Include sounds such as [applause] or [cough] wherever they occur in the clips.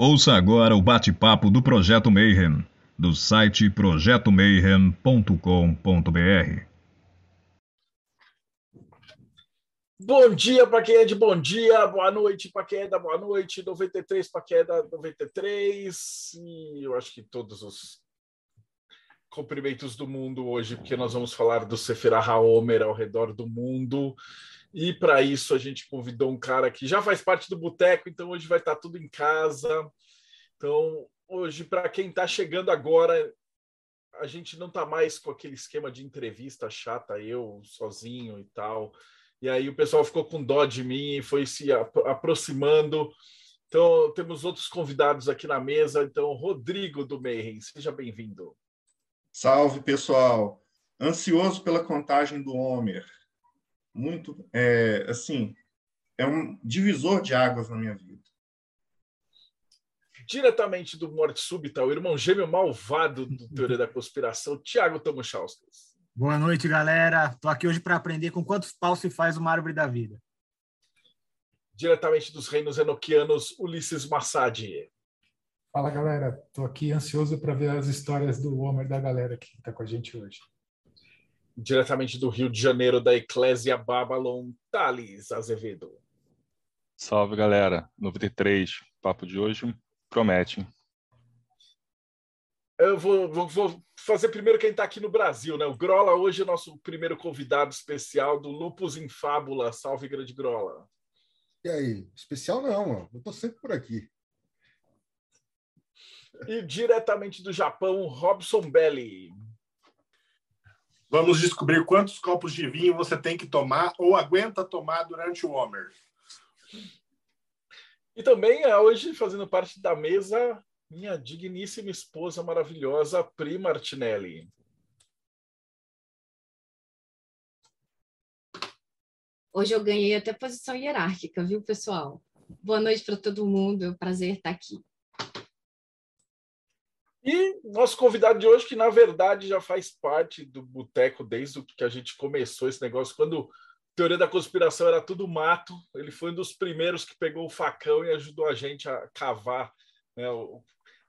Ouça agora o bate-papo do Projeto Mayhem, do site projetomayhem.com.br. Bom dia para quem é de bom dia, boa noite para quem é da boa noite, 93 para quem é da 93, e eu acho que todos os cumprimentos do mundo hoje, porque nós vamos falar do Sephirah HaOmer ao redor do mundo. E para isso a gente convidou um cara que já faz parte do boteco, então hoje vai estar tá tudo em casa. Então, hoje, para quem está chegando agora, a gente não está mais com aquele esquema de entrevista chata, eu sozinho e tal. E aí o pessoal ficou com dó de mim e foi se aproximando. Então, temos outros convidados aqui na mesa. Então, Rodrigo do Mayhem, seja bem-vindo. Salve, pessoal. Ansioso pela contagem do Homer. Muito, é, assim, é um divisor de águas na minha vida. Diretamente do Morte Súbita, o irmão gêmeo malvado do Teoria da Conspiração, Tiago Tomochauskas. Boa noite, galera. Estou aqui hoje para aprender com quantos paus se faz uma árvore da vida. Diretamente dos reinos enoquianos, Ulisses Massad. Fala, galera. Estou aqui ansioso para ver as histórias do Homer da galera que está com a gente hoje. Diretamente do Rio de Janeiro, da Eclésia Babylon, Thales Azevedo. Salve, galera. 93. Papo de hoje promete. Eu vou, vou, vou fazer primeiro quem está aqui no Brasil, né? O Grola hoje é nosso primeiro convidado especial do Lupus em Fábula. Salve, grande Grola. E aí? Especial não, ó. eu estou sempre por aqui. E diretamente do Japão, Robson Belli. Vamos descobrir quantos copos de vinho você tem que tomar ou aguenta tomar durante o Homer. E também é hoje, fazendo parte da mesa, minha digníssima esposa maravilhosa, Pri Martinelli. Hoje eu ganhei até posição hierárquica, viu, pessoal? Boa noite para todo mundo, é um prazer estar aqui. E nosso convidado de hoje, que na verdade já faz parte do Boteco desde que a gente começou esse negócio, quando Teoria da Conspiração era tudo mato, ele foi um dos primeiros que pegou o facão e ajudou a gente a cavar. Né?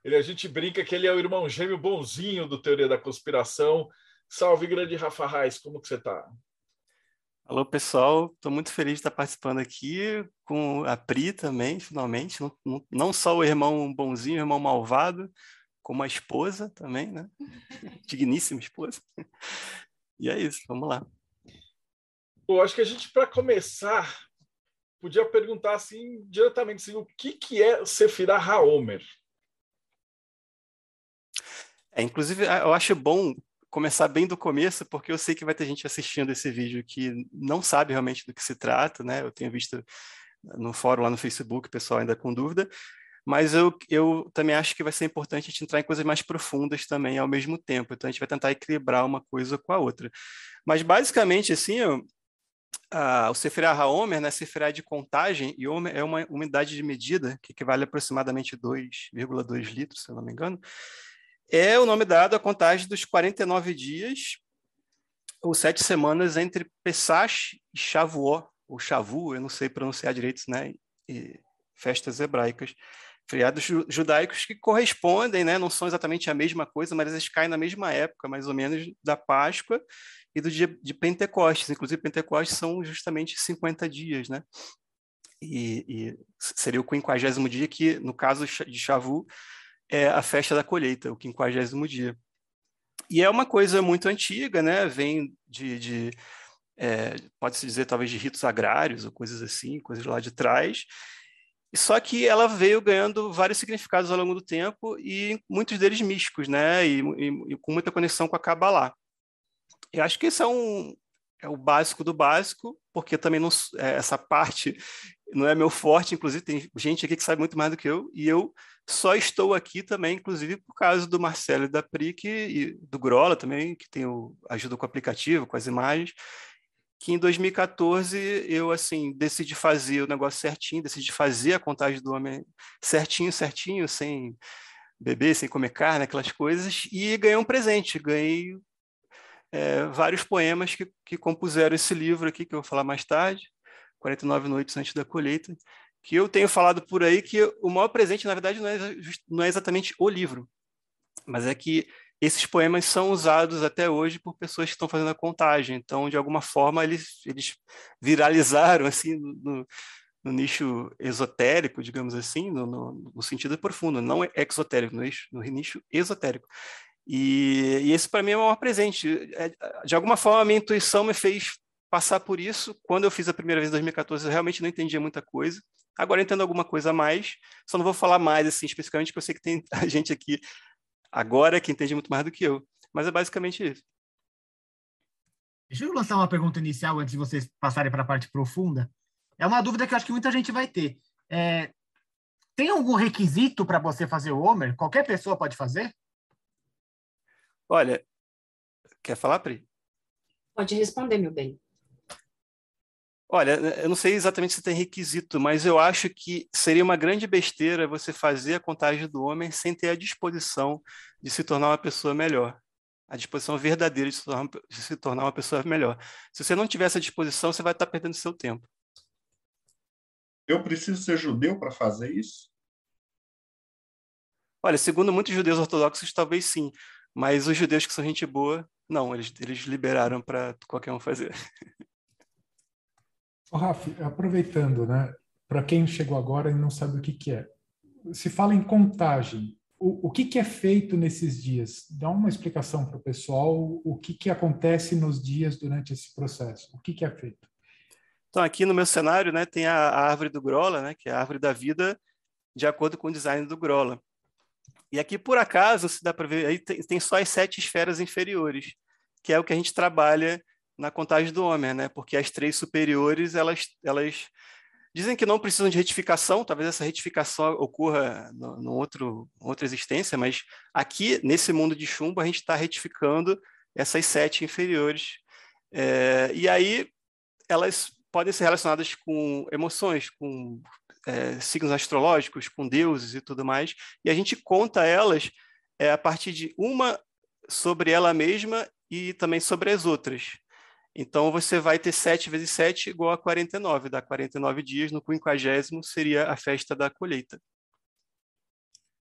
Ele, a gente brinca que ele é o irmão gêmeo bonzinho do Teoria da Conspiração. Salve, grande Rafa Reis, como que você está? Alô, pessoal. Estou muito feliz de estar participando aqui com a Pri também, finalmente. Não, não, não só o irmão bonzinho, o irmão malvado, como a esposa também, né? Digníssima esposa. E é isso, vamos lá. Eu acho que a gente, para começar, podia perguntar assim, diretamente assim, o que, que é Sefirah Haomer? É, inclusive, eu acho bom começar bem do começo, porque eu sei que vai ter gente assistindo esse vídeo que não sabe realmente do que se trata, né? Eu tenho visto no fórum lá no Facebook, o pessoal ainda com dúvida, mas eu, eu também acho que vai ser importante a gente entrar em coisas mais profundas também ao mesmo tempo. Então a gente vai tentar equilibrar uma coisa com a outra. Mas basicamente, assim, eu, o Sephirah HaOmer, né, Sephirah de contagem, e Omer é uma unidade de medida que equivale a aproximadamente 2,2 litros, se eu não me engano, é o nome dado à contagem dos 49 dias ou sete semanas entre Pesach e Shavuot, ou Shavu, eu não sei pronunciar direito, né, e festas hebraicas feriados judaicos que correspondem, né? não são exatamente a mesma coisa, mas eles caem na mesma época, mais ou menos, da Páscoa e do dia de Pentecostes. Inclusive, Pentecostes são justamente 50 dias, né? E, e seria o quinquagésimo dia, que, no caso de Shavu, é a festa da colheita, o quinquagésimo dia. E é uma coisa muito antiga, né? Vem de, de é, pode-se dizer, talvez, de ritos agrários ou coisas assim, coisas lá de trás, só que ela veio ganhando vários significados ao longo do tempo e muitos deles místicos, né? E, e, e com muita conexão com a Kabbalah. Eu acho que esse é, um, é o básico do básico, porque também não, é, essa parte não é meu forte, inclusive tem gente aqui que sabe muito mais do que eu, e eu só estou aqui também, inclusive por causa do Marcelo e da Prick e do Grola também, que tem o, ajuda com o aplicativo, com as imagens, que em 2014 eu assim decidi fazer o negócio certinho, decidi fazer a contagem do homem certinho, certinho, sem beber, sem comer carne, aquelas coisas, e ganhei um presente, ganhei é, vários poemas que, que compuseram esse livro aqui, que eu vou falar mais tarde, 49 Noites Antes da Colheita, que eu tenho falado por aí que o maior presente, na verdade, não é, não é exatamente o livro, mas é que esses poemas são usados até hoje por pessoas que estão fazendo a contagem. Então, de alguma forma, eles, eles viralizaram [laughs] assim no, no nicho esotérico, digamos assim, no, no, no, sentido profundo, não é exotérico, no nicho, no nicho esotérico. E, e esse, para mim, é um presente. É, de alguma forma, a minha intuição me fez passar por isso. Quando eu fiz a primeira vez em 2014, eu realmente não entendia muita coisa. Agora entendo alguma coisa a mais, só não vou falar mais assim especificamente, porque eu sei que tem [laughs] gente aqui agora que entende muito mais do que eu. Mas é basicamente isso. Deixa eu lançar uma pergunta inicial antes de vocês passarem para a parte profunda. É uma dúvida que eu acho que muita gente vai ter. É, tem algum requisito para você fazer o Homer? Qualquer pessoa pode fazer? Olha, quer falar, Pri? Pode responder, meu bem. Olha, eu não sei exatamente se tem requisito, mas eu acho que seria uma grande besteira você fazer a contagem do homem sem ter a disposição de se tornar uma pessoa melhor. A disposição verdadeira de se tornar, de se tornar uma pessoa melhor. Se você não tiver essa disposição, você vai estar perdendo seu tempo. Eu preciso ser judeu para fazer isso? Olha, segundo muitos judeus ortodoxos, talvez sim. Mas os judeus que são gente boa, não, eles, eles liberaram para qualquer um fazer. [laughs] Ô, Rafa, aproveitando, né? Para quem chegou agora e não sabe o que, que é. Se fala em contagem. O, o que, que é feito nesses dias? Dá uma explicação para o pessoal o que, que acontece nos dias durante esse processo. O que, que é feito? Então, aqui no meu cenário, né, tem a, a árvore do Grola, né, que é a árvore da vida, de acordo com o design do Grola. E aqui, por acaso, se dá para ver, aí tem, tem, só as sete esferas inferiores, que é o que a gente trabalha na contagem do Homer, né? Porque as três superiores, elas, elas dizem que não precisam de retificação, talvez essa retificação ocorra no outro outra existência, mas aqui nesse mundo de chumbo a gente está retificando essas sete inferiores. É, e aí elas podem ser relacionadas com emoções, com é, signos astrológicos, com deuses e tudo mais, e a gente conta elas é, a partir de uma sobre ela mesma e também sobre as outras. Então, você vai ter 7 vezes 7 igual a 49, dá 49 dias, no 50 seria a festa da colheita.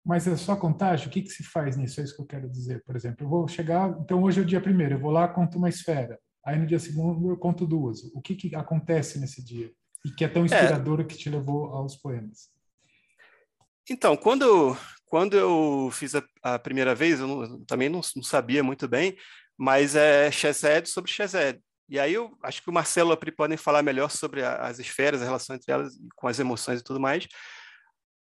Mas é só contagem? O que, que se faz nisso? É isso que eu quero dizer. Por exemplo, eu vou chegar, então hoje é o dia primeiro, eu vou lá, conto uma esfera. Aí no dia segundo eu conto duas. O que, que acontece nesse dia? E que é tão é. inspirador é. que te levou aos poemas? Então, quando, quando eu fiz a, a primeira vez, eu, não, também não, não, sabia muito bem, mas é Chesed sobre Chesed. E aí eu acho que o Marcelo e a Pri podem falar melhor sobre a, as esferas, a relação entre elas, com as emoções e tudo mais.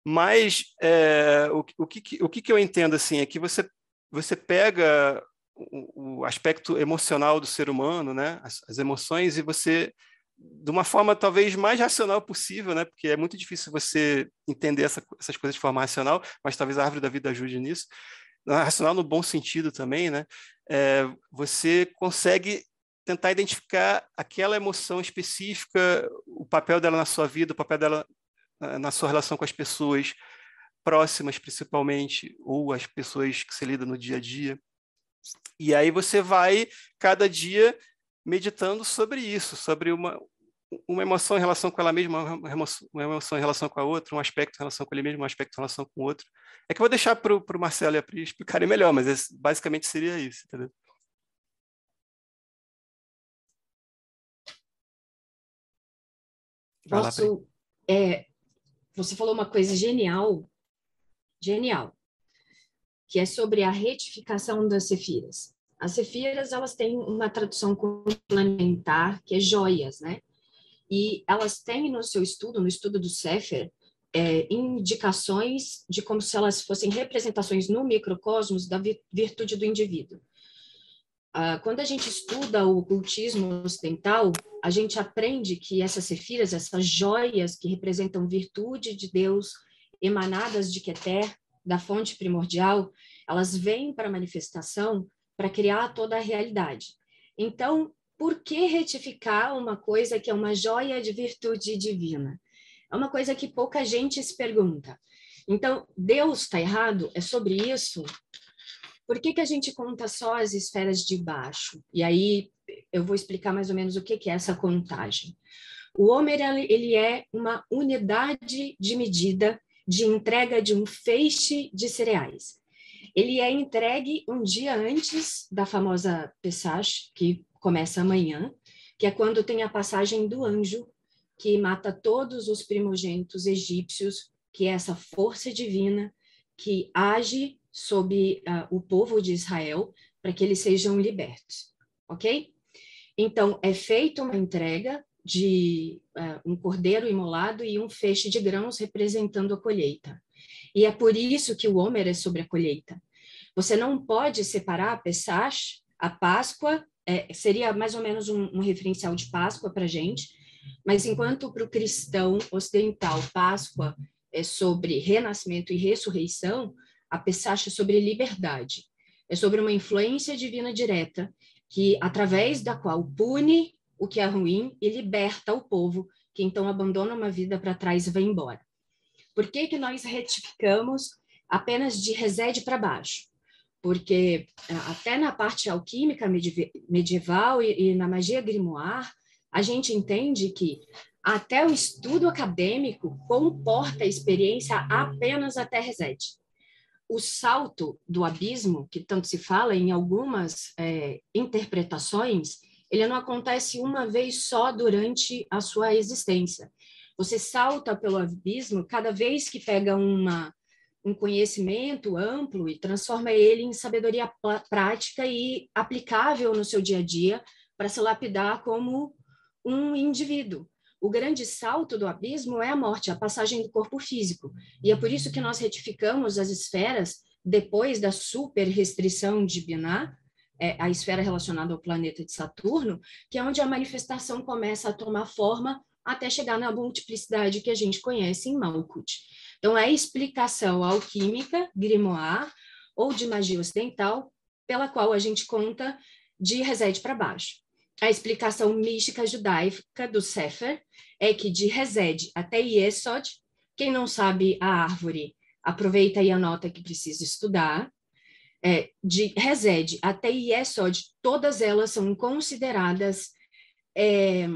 Mas é, o, o, que, o que eu entendo assim é que você, você pega o, o aspecto emocional do ser humano, né, as, as emoções, e você de uma forma talvez mais racional possível, né? Porque é muito difícil você entender essa, essas coisas de forma racional, mas talvez a árvore da vida ajude nisso. Racional no bom sentido também, né? É, você consegue tentar identificar aquela emoção específica, o papel dela na sua vida, o papel dela na sua relação com as pessoas próximas, principalmente, ou as pessoas que você lida no dia a dia. E aí você vai, cada dia, meditando sobre isso, sobre uma, uma emoção em relação com ela mesma, uma emoção, uma emoção em relação com a outra, um aspecto em relação com ele mesmo, um aspecto em relação com o outro. É que eu vou deixar para o Marcelo e a Pri explicarem melhor, mas é, basicamente seria isso, entendeu? Posso, é, você falou uma coisa genial, genial, que é sobre a retificação das cefiras. As cefiras, elas têm uma tradução complementar, que é joias, né? E elas têm no seu estudo, no estudo do Sefer, é, indicações de como se elas fossem representações no microcosmos da virtude do indivíduo. Ah, quando a gente estuda o ocultismo ocidental, a gente aprende que essas sefiras, essas joias que representam virtude de Deus emanadas de Keter, da fonte primordial, elas vêm para manifestação para criar toda a realidade. Então, por que retificar uma coisa que é uma joia de virtude divina? É uma coisa que pouca gente se pergunta. Então, Deus está errado? É sobre isso? Por que, que a gente conta só as esferas de baixo? E aí eu vou explicar mais ou menos o que, que é essa contagem. O Homer ele é uma unidade de medida de entrega de um feixe de cereais. Ele é entregue um dia antes da famosa Pesach, que começa amanhã, que é quando tem a passagem do anjo que mata todos os primogênitos egípcios, que é essa força divina que age sobre uh, o povo de Israel para que eles sejam libertos, ok? Então, é feita uma entrega de uh, um cordeiro imolado e um feixe de grãos representando a colheita. E é por isso que o Homer é sobre a colheita. Você não pode separar a Pesach, a Páscoa, é, seria mais ou menos um, um referencial de Páscoa para a gente, mas enquanto para o cristão ocidental, Páscoa é sobre renascimento e ressurreição, a Pesach é sobre liberdade. É sobre uma influência divina direta que através da qual pune o que é ruim e liberta o povo que então abandona uma vida para trás e vai embora. Por que que nós retificamos apenas de resede para baixo? Porque é, até na parte alquímica medieval e, na magia grimoire, a gente entende que até o estudo acadêmico comporta a experiência apenas até resete. O salto do abismo, que tanto se fala em algumas é, interpretações, ele não acontece uma vez só durante a sua existência. Você salta pelo abismo cada vez que pega uma, um conhecimento amplo e transforma ele em sabedoria prática e aplicável no seu dia a dia para se lapidar como um indivíduo. O grande salto do abismo é a morte, a passagem do corpo físico. E é por isso que nós retificamos as esferas depois da super restrição de Binah, é, a esfera relacionada ao planeta de Saturno, que é onde a manifestação começa a tomar forma até chegar na multiplicidade que a gente conhece em Malkuth. Então, é a explicação alquímica, grimoire, ou de magia ocidental, pela qual a gente conta de Resede para baixo. A explicação mística judaica do Sefer é que de Resed até Yesod, quem não sabe a árvore, aproveita e anota que precisa estudar. É, de Resed até Yesod, todas elas são consideradas é,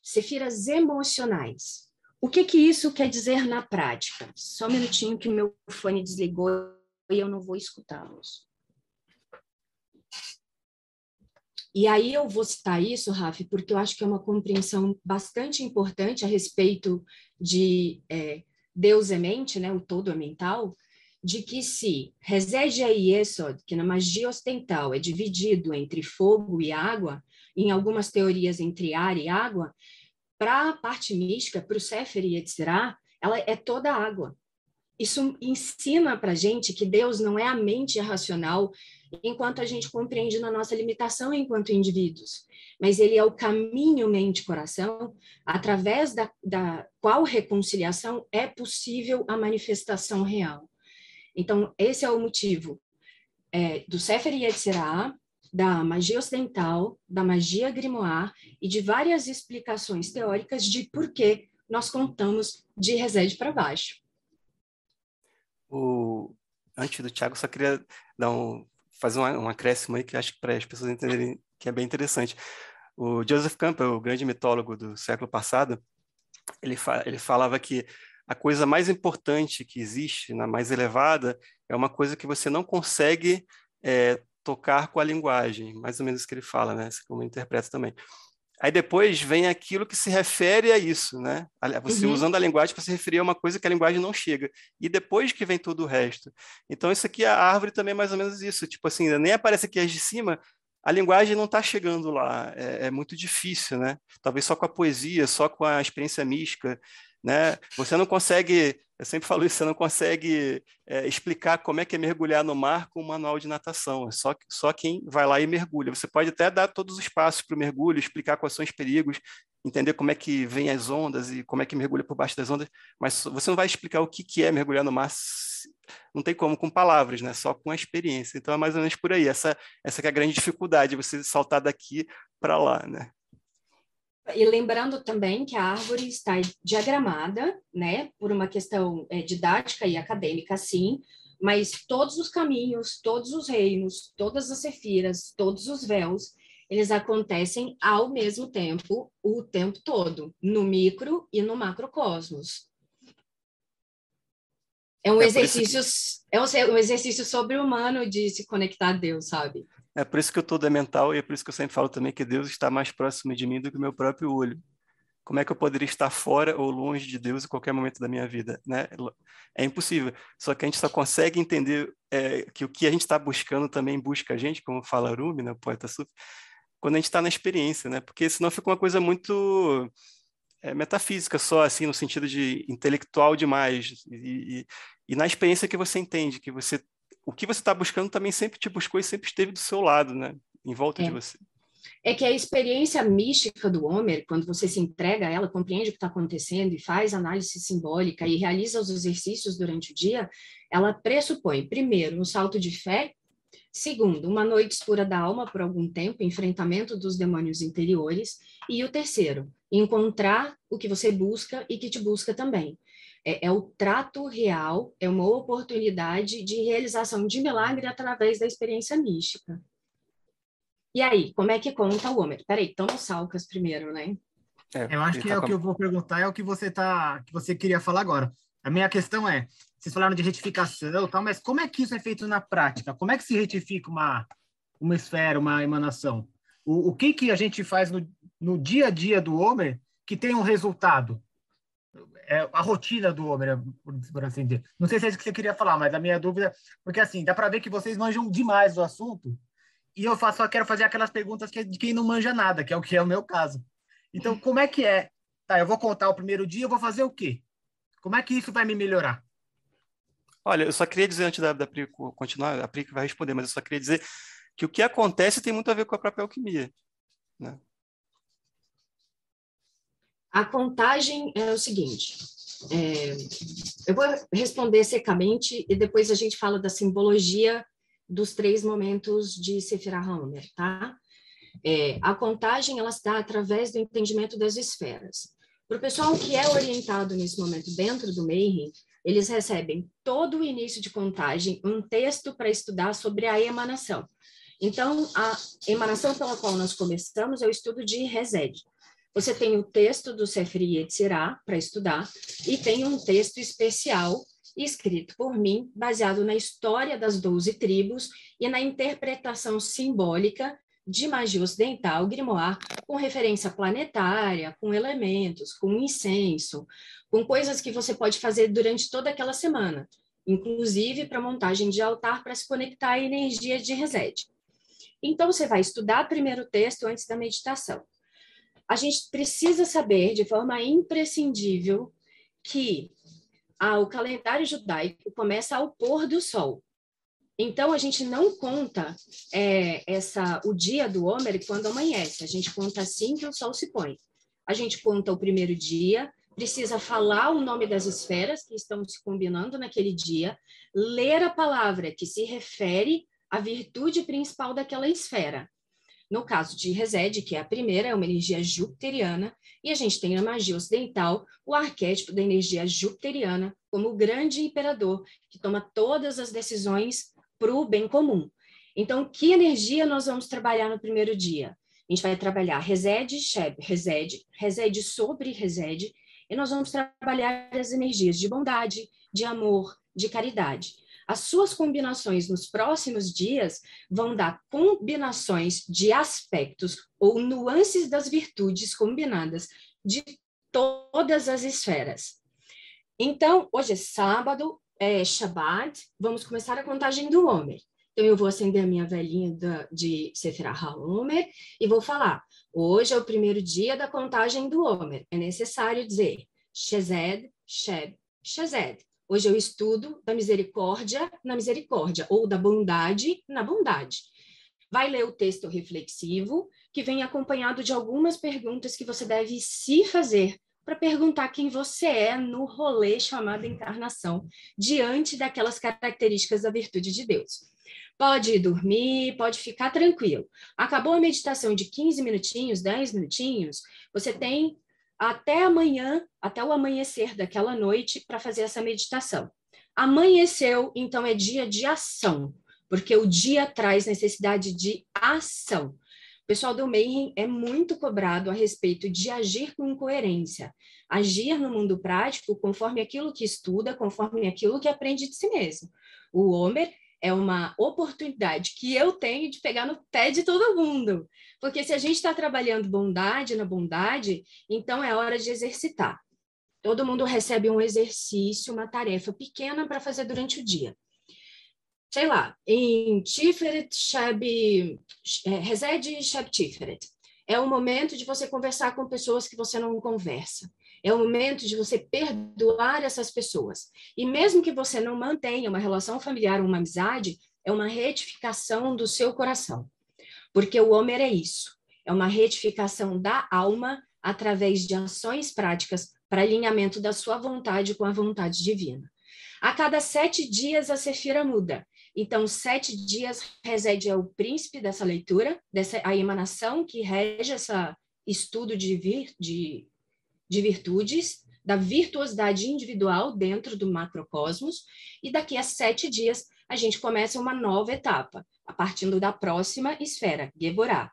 sefiras emocionais. O que, que isso quer dizer na prática? Só um minutinho que meu fone desligou e eu não vou escutá-los. E aí eu vou citar isso, Rafa, porque eu acho que é uma compreensão bastante importante a respeito de é, Deus é mente, né, o todo é mental, de que se Resed e Yesod, que na magia ocidental é dividido entre fogo e água, em algumas teorias entre ar e água, para a parte mística, para o Sefer e etc., ela é toda água. Isso ensina para gente que Deus não é a mente racional enquanto a gente compreende na nossa limitação enquanto indivíduos. Mas ele é o caminho mente-coração, através da, da qual reconciliação é possível a manifestação real. Então, esse é o motivo é, do Sefer Yetzirah, da magia ocidental, da magia grimoire e de várias explicações teóricas de por que nós contamos de Resede para baixo. O... Antes do Tiago, só queria dar um, fazer um, um acréscimo aí que acho que para as pessoas entenderem que é bem interessante. O Joseph Campbell, o grande mitólogo do século passado, ele, fa ele falava que a coisa mais importante que existe, na mais elevada, é uma coisa que você não consegue é, tocar com a linguagem, mais ou menos isso que ele fala, né? Como interpreta também. Aí depois vem aquilo que se refere a isso, né? Você uhum. usando a linguagem para se referir a uma coisa que a linguagem não chega. E depois que vem todo o resto. Então, isso aqui, a árvore também é mais ou menos isso. Tipo assim, nem aparece aqui as de cima, a linguagem não está chegando lá. É, é, muito difícil, né? Talvez só com a poesia, só com a experiência mística, né? Você não consegue, eu sempre falo isso, você não consegue é, explicar como é que é mergulhar no mar com um manual de natação. É só, só quem vai lá e mergulha. Você pode até dar todos os passos para o mergulho, explicar quais são os perigos, entender como é que vem as ondas e como é que mergulha por baixo das ondas, mas você não vai explicar o que, que é mergulhar no mar, não tem como com palavras, né? Só com a experiência. Então é mais ou menos por aí. Essa, essa é a grande dificuldade, você saltar daqui para lá, né? E lembrando também que a árvore está diagramada, né, por uma questão é, didática e acadêmica, sim, mas todos os caminhos, todos os reinos, todas as sefiras, todos os véus, eles acontecem ao mesmo tempo, o tempo todo, no micro e no macrocosmos. É um É exercício, é um, um exercício sobre-humano de se conectar a Deus, sabe? É por isso que eu tô mental e é por isso que eu sempre falo também que Deus está mais próximo de mim do que o meu próprio olho. Como é que eu poderia estar fora ou longe de Deus em qualquer momento da minha vida, né? É impossível. Só que a gente só consegue entender é, que o que a gente está buscando também busca a gente, como fala Rumi, né, o poeta sufi, quando a gente está na experiência, né? Porque senão fica uma coisa muito é, metafísica só, assim, no sentido de intelectual demais. E, e, e na experiência que você entende, que você o que você está buscando também sempre te buscou e sempre esteve do seu lado, né? Em volta É. de você. É que a experiência mística do Homer, quando você se entrega a ela, compreende o que está acontecendo e faz análise simbólica e realiza os exercícios durante o dia, ela pressupõe, primeiro, um salto de fé, segundo, uma noite escura da alma por algum tempo, enfrentamento dos demônios interiores, e o terceiro, encontrar o que você busca e que te busca também. É, é o trato real, é uma oportunidade de realização de milagre através da experiência mística. E aí, como é que conta o Homer? Peraí, então no Salcas primeiro, né? É, Eu acho ele que tá é o com a- que eu vou perguntar, é o que você tá, que você queria falar agora. A minha questão é, vocês falaram de retificação e tal, mas como é que isso é feito na prática? Como é que se retifica uma, uma esfera, uma emanação? O, o que que a gente faz no, no dia a dia do Homer que tem um resultado? É a rotina do Homer, por, assim dizer. Não sei se é isso que você queria falar, mas a minha dúvida, porque assim, dá para ver que vocês manjam demais do assunto, e eu só quero fazer aquelas perguntas que é de quem não manja nada, que é o que é o meu caso. Então, como é que é? Tá, eu vou contar o primeiro dia, eu vou fazer o quê? Como é que isso vai me melhorar? Olha, eu só queria dizer, antes da, da Pri co- continuar, a Pri vai responder, mas eu só queria dizer que o que acontece tem muito a ver com a própria alquimia. Né? A contagem é o seguinte: é, eu vou responder secamente e depois a gente fala da simbologia dos três momentos de Sephirah Homer, tá? É, a contagem ela dá através do entendimento das esferas. Para o pessoal que é orientado nesse momento dentro do Mayhem, eles recebem todo o início de contagem um texto para estudar sobre a emanação. Então, a emanação pela qual nós começamos é o estudo de Resed. Você tem o texto do Sefer Yetzirah para estudar e tem um texto especial escrito por mim, baseado na história das doze tribos e na interpretação simbólica de magia ocidental, grimoire, com referência planetária, com elementos, com incenso, com coisas que você pode fazer durante toda aquela semana, inclusive para montagem de altar para se conectar à energia de Resed. Então, você vai estudar primeiro o texto antes da meditação. A gente precisa saber, de forma imprescindível, que ah, o calendário judaico começa ao pôr do sol. Então, a gente não conta é, essa, o dia do Homer quando amanhece, a gente conta assim que o sol se põe. A gente conta o primeiro dia, precisa falar o nome das esferas que estão se combinando naquele dia, ler a palavra que se refere à virtude principal daquela esfera. No caso de Resed, que é a primeira, é uma energia jupiteriana, e a gente tem na magia ocidental o arquétipo da energia jupiteriana como o grande imperador que toma todas as decisões para o bem comum. Então, que energia nós vamos trabalhar no primeiro dia? A gente vai trabalhar Resed, Sheb, Resed, Resed sobre Resed, e nós vamos trabalhar as energias de bondade, de amor, de caridade. As suas combinações nos próximos dias vão dar combinações de aspectos ou nuances das virtudes combinadas de todas as esferas. Então, hoje é sábado, é Shabbat, vamos começar a contagem do Homer. Então, eu vou acender a minha velhinha da, de Sephirah Homer e vou falar, hoje é o primeiro dia da contagem do Homer. É necessário dizer Shezed, Sheb, Shezed. Hoje eu estudo da misericórdia na misericórdia, ou da bondade na bondade. Vai ler o texto reflexivo, que vem acompanhado de algumas perguntas que você deve se fazer para perguntar quem você é no rolê chamado encarnação, diante daquelas características da virtude de Deus. Pode ir dormir, pode ficar tranquilo. Acabou a meditação de 15 minutinhos, 10 minutinhos, você tem até amanhã, até o amanhecer daquela noite, para fazer essa meditação. Amanheceu, então é dia de ação, porque o dia traz necessidade de ação. O pessoal do Mayhem é muito cobrado a respeito de agir com coerência, agir no mundo prático conforme aquilo que estuda, conforme aquilo que aprende de si mesmo. O Homer é uma oportunidade que eu tenho de pegar no pé de todo mundo. Porque se a gente está trabalhando bondade na bondade, então é hora de exercitar. Todo mundo recebe um exercício, uma tarefa pequena para fazer durante o dia. Sei lá, em Tiferet, Shab, é, Resed Shab Tiferet. É o momento de você conversar com pessoas que você não conversa. É o momento de você perdoar essas pessoas. E mesmo que você não mantenha uma relação familiar ou uma amizade, é uma retificação do seu coração. Porque o Homer é isso. É uma retificação da alma através de ações práticas para alinhamento da sua vontade com a vontade divina. A cada sete dias a Sefira muda. Então, sete dias reside é o príncipe dessa leitura, dessa a emanação que rege esse estudo de, vir, de de virtudes, da virtuosidade individual dentro do macrocosmos, e daqui a sete dias a gente começa uma nova etapa, a partir da próxima esfera, Geborá.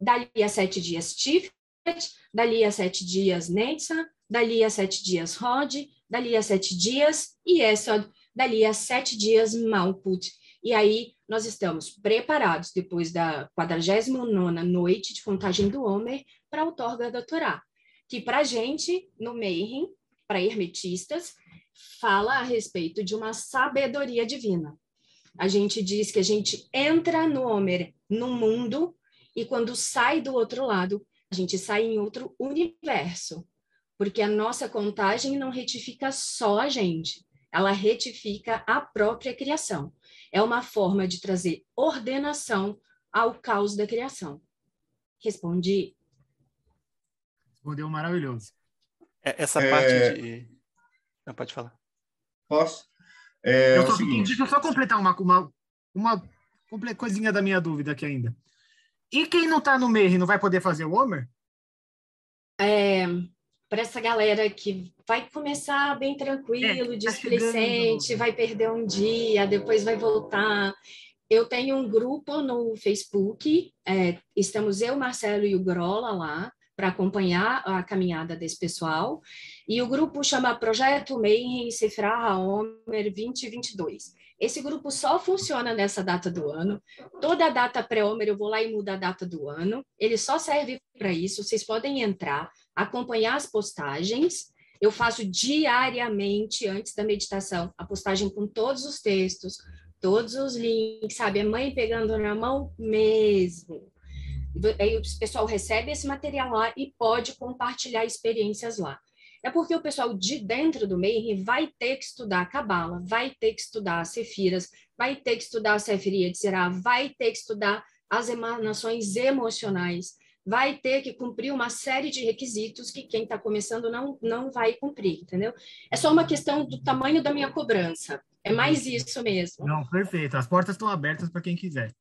Dali a sete dias Tiferet, dali a sete dias Neitza, dali a sete dias Rod, dali a sete dias Yesod, dali a sete dias Malkut. E aí nós estamos preparados, depois da 49ª noite de contagem do Homer, para a outorga da Torá que para gente, no Mayhem, para hermetistas, fala a respeito de uma sabedoria divina. A gente diz que a gente entra no Homer, no mundo, e quando sai do outro lado, a gente sai em outro universo. Porque a nossa contagem não retifica só a gente, ela retifica a própria criação. É uma forma de trazer ordenação ao caos da criação. Respondi Respondeu maravilhoso. É, essa é... parte de. Não, pode falar. Posso? É, eu só, deixa eu só completar uma, uma, uma coisinha da minha dúvida aqui ainda. E quem não está no MER não vai poder fazer o Homer? É, para essa galera que vai começar bem tranquilo, é, tá displicente, vai perder um dia, depois vai voltar. Eu tenho um grupo no Facebook, é, estamos eu, Marcelo e o Grola lá para acompanhar a caminhada desse pessoal. E o grupo chama Projeto Mayhem Sefra Homer 2022. Esse grupo só funciona nessa data do ano. Toda data pré-Homer eu vou lá e mudo a data do ano. Ele só serve para isso. Vocês podem entrar, acompanhar as postagens. Eu faço diariamente, antes da meditação, a postagem com todos os textos, todos os links, sabe? A mãe pegando na mão mesmo. Aí o pessoal recebe esse material lá e pode compartilhar experiências lá. É porque o pessoal de dentro do Meir vai ter que estudar a Cabala, vai ter que estudar as Sefiras, vai ter que estudar a Sefiria de Será, vai ter que estudar as emanações emocionais, vai ter que cumprir uma série de requisitos que quem está começando não, não vai cumprir, entendeu? É só uma questão do tamanho da minha cobrança. É mais isso mesmo. Não, perfeito. As portas estão abertas para quem quiser.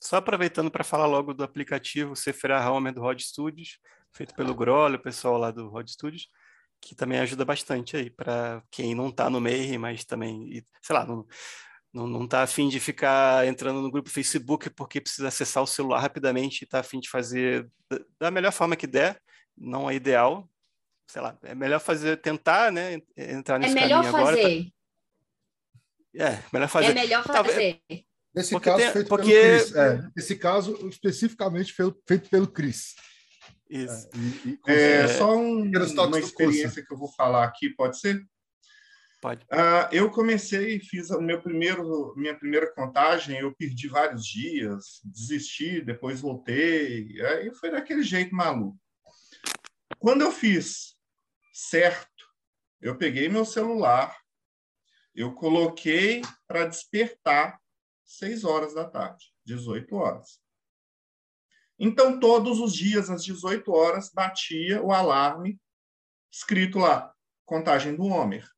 Só aproveitando para falar logo do aplicativo Sephira Home do Rod Studios, feito pelo Grolli, o pessoal lá do Rod Studios, que também ajuda bastante aí para quem não está no meio, mas também, sei lá, não, não, não tá afim de ficar entrando no grupo Facebook porque precisa acessar o celular rapidamente e está afim de fazer da melhor forma que der, não é ideal, sei lá, é melhor fazer, tentar, né, entrar nesse é caminho fazer. agora. Pra... É, melhor fazer. É melhor fazer. Nesse porque caso, tem, feito porque... pelo Chris. É, esse caso, especificamente feito pelo Chris. Isso. É, e, e é, só um, uma experiência que eu vou falar aqui, pode ser? Pode. Uh, eu comecei, fiz o meu primeiro, minha primeira contagem, eu perdi vários dias, desisti, depois voltei, aí foi daquele jeito maluco. Quando eu fiz certo, eu peguei meu celular, eu coloquei para despertar 6 horas da tarde, 18 horas. Então, todos os dias, às 18 horas, batia o alarme escrito lá, contagem do Homer.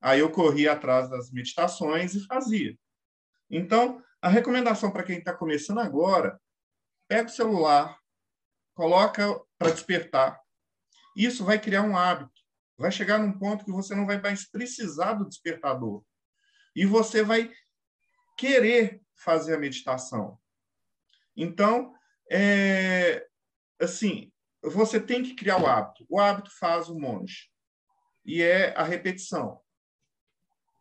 Aí eu corria atrás das meditações e fazia. Então, a recomendação para quem está começando agora, pega o celular, coloca para despertar. Isso vai criar um hábito. Vai chegar num ponto que você não vai mais precisar do despertador. E você vai querer fazer a meditação. Então, É, assim, você tem que criar o hábito. O hábito faz o monge. E é a repetição.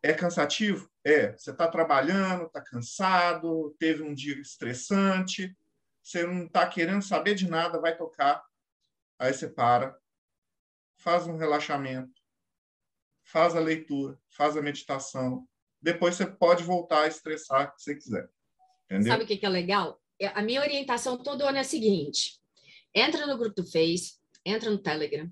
É cansativo? É. Você está trabalhando, está cansado, teve um dia estressante, você não está querendo saber de nada, vai tocar. Aí você para, faz um relaxamento, faz a leitura, faz a meditação. Depois você pode voltar a estressar se você quiser. Entendeu? Sabe o que é legal? É, a minha orientação todo ano é a seguinte: entra no grupo do Face, entra no Telegram,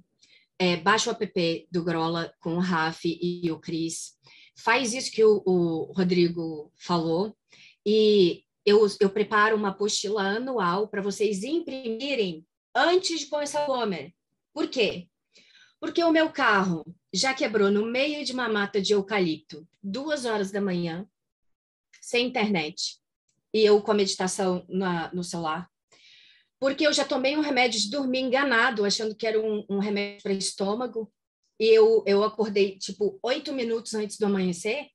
é, baixa o app do Grola com o Raf e o Cris, faz isso que o, o Rodrigo falou e eu, eu preparo uma apostila anual para vocês imprimirem antes de começar o Homer. Por quê? Porque o meu carro já quebrou no meio de uma mata de eucalipto, duas horas da manhã, sem internet, e eu com a meditação na, no celular. Porque eu já tomei um remédio de dormir enganado, achando que era um, um remédio para estômago, e eu, eu acordei, tipo, oito minutos antes do amanhecer,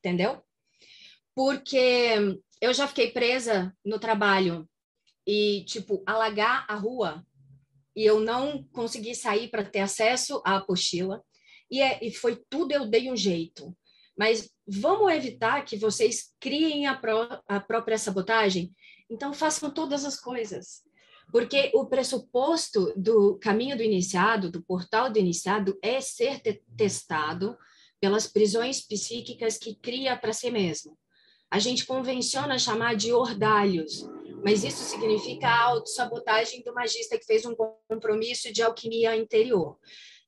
entendeu? Porque eu já fiquei presa no trabalho e, tipo, alagar a rua e eu não consegui sair para ter acesso à apostila. E, é, e foi tudo, eu dei um jeito. Mas vamos evitar que vocês criem a, pró a própria sabotagem? Então, façam todas as coisas. Porque o pressuposto do caminho do iniciado, do portal do iniciado, é ser te testado pelas prisões psíquicas que cria para si mesmo. A gente convenciona chamar de ordalhos, mas isso significa a autossabotagem do magista que fez um compromisso de alquimia interior.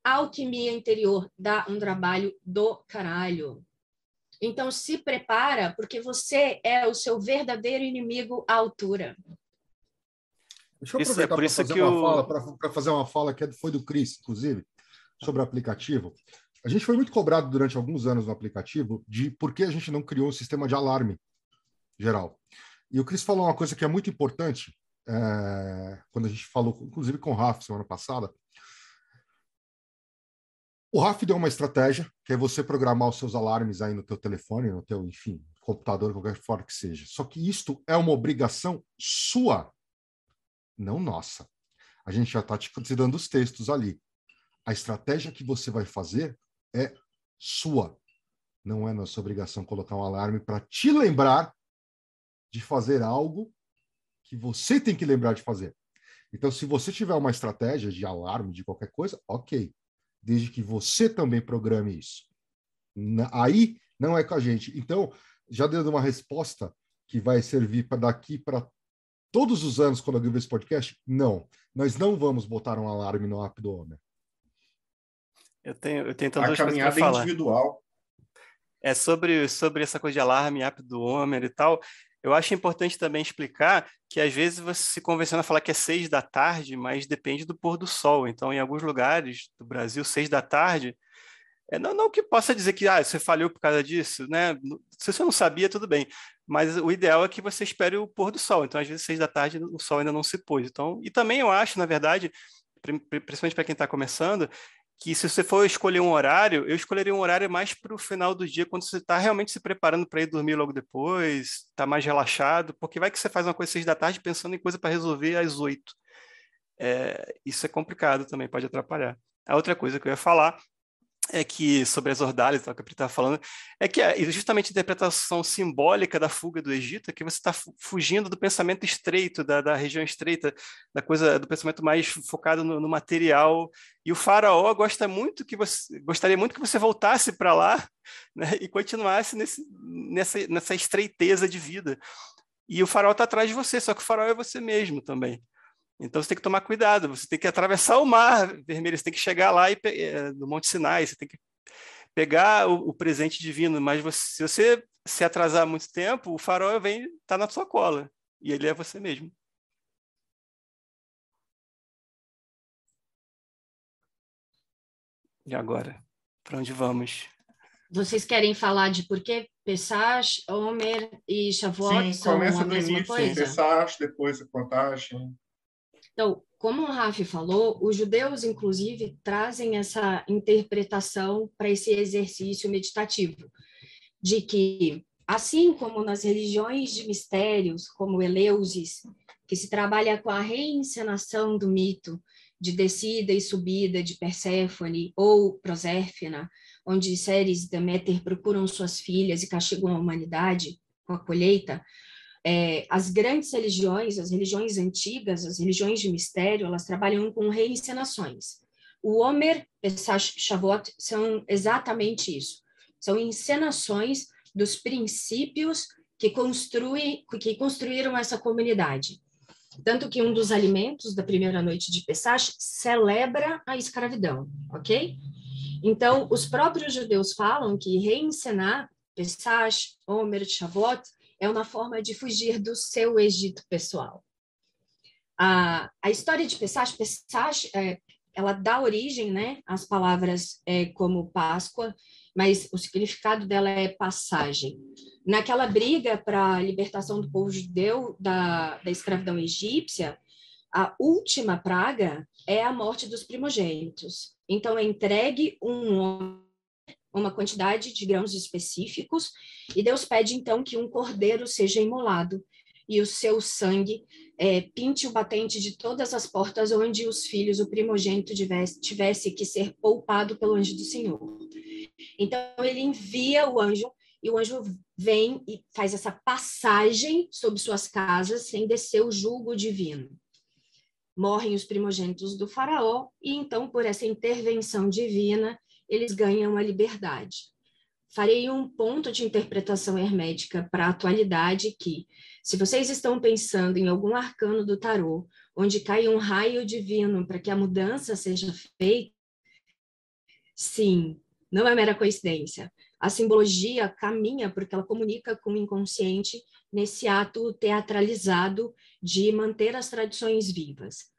A alquimia interior dá um trabalho do caralho. Então se prepara, porque você é o seu verdadeiro inimigo à altura. Deixa eu aproveitar para fazer, uma fala, fazer uma fala que é foi do Cris, inclusive, sobre o aplicativo. A gente foi muito cobrado durante alguns anos no aplicativo de por que a gente não criou um sistema de alarme geral. E o Cris falou uma coisa que é muito importante, é, quando a gente falou, inclusive com o Raf semana passada. O Raf deu uma estratégia, que é você programar os seus alarmes aí no teu telefone, no teu, enfim, computador, qualquer forma que seja. Só que isto é uma obrigação sua não nossa. A gente já está te dando os textos ali. A estratégia que você vai fazer é sua. Não é nossa obrigação colocar um alarme para te lembrar de fazer algo que você tem que lembrar de fazer. Então, se você tiver uma estratégia de alarme de qualquer coisa, ok. Desde que você também programe isso. Aí não é com a gente. Então, já dando uma resposta que vai servir para daqui para todos os anos quando eu gravo esse podcast? Não. Nós não vamos botar um alarme no app do Homer. Eu tenho, eu tenho então duas coisas para falar. individual. É sobre, sobre essa coisa de alarme, app do Homer e tal. Eu acho importante também explicar que às vezes você se convenciona a falar que é seis da tarde, mas depende do pôr do sol. Então, em alguns lugares do Brasil, seis da tarde é, não, não que possa dizer que ah, você falhou por causa disso, né? Se você não sabia, tudo bem. Mas o ideal é que você espere o pôr do sol. Então, às vezes, seis da tarde, o sol ainda não se pôs. Então, e também eu acho, na verdade, principalmente para quem está começando, que se você for escolher um horário, eu escolheria um horário mais para o final do dia, quando você está realmente se preparando para ir dormir logo depois, está mais relaxado, porque vai que você faz uma coisa às seis da tarde pensando em coisa para resolver às oito. É, isso é complicado também, pode atrapalhar. A outra coisa que eu ia falar é que sobre as ordalhas, que a Pri estava falando, é que é justamente a interpretação simbólica da fuga do Egito é que você está fugindo do pensamento estreito, da, da, região estreita, da coisa, do pensamento mais focado no, no, material. E o faraó gosta muito que você, gostaria muito que você voltasse para lá né, e continuasse nesse, nessa, nessa estreiteza de vida. E o faraó está atrás de você, só que o faraó é você mesmo também. Então você tem que tomar cuidado, você tem que atravessar o mar vermelho, você tem que chegar lá e, é, no Monte Sinai, você tem que pegar o, o presente divino, mas você, se você se atrasar muito tempo, o farol vem tá na sua cola e ele é você mesmo. E agora, para onde vamos? Vocês querem falar de por que Pesach, Homer e Shavuot Sim, são a mesma início, coisa? Pesach, depois a contagem. Então, como o Rafi falou, os judeus, inclusive, trazem essa interpretação para esse exercício meditativo, de que, assim como nas religiões de mistérios, como Eleusis, que se trabalha com a reencenação do mito de descida e subida de Perséfone ou Proserpina, onde Ceres e Deméter procuram suas filhas e castigam a humanidade com a colheita, é, as grandes religiões, as religiões antigas, as religiões de mistério, elas trabalham com reencenações. O Homer, Pesach, Shavuot são exatamente isso. São encenações dos princípios que, construem, que construíram essa comunidade. Tanto que um dos alimentos da primeira noite de Pesach celebra a escravidão, ok? Então, os próprios judeus falam que reencenar Pesach, Homer, Shavuot é uma forma de fugir do seu Egito pessoal. A, a história de Pesach, Pesach é, ela dá origem né, às palavras é, como Páscoa, mas o significado dela é passagem. Naquela briga para a libertação do povo judeu da, da escravidão egípcia, a última praga é a morte dos primogênitos. Então, é entregue um uma quantidade de grãos específicos, e Deus pede então que um cordeiro seja imolado e o seu sangue é, pinte o batente de todas as portas onde os filhos, o primogênito, tivesse, tivesse que ser poupado pelo anjo do Senhor. Então, ele envia o anjo, e o anjo vem e faz essa passagem sobre suas casas sem descer o julgo divino. Morrem os primogênitos do faraó, e então, por essa intervenção divina, eles ganham a liberdade. Farei um ponto de interpretação hermética para a atualidade que, se vocês estão pensando em algum arcano do tarô, onde cai um raio divino para que a mudança seja feita, sim, não é mera coincidência. A simbologia caminha porque ela comunica com o inconsciente nesse ato teatralizado de manter as tradições vivas.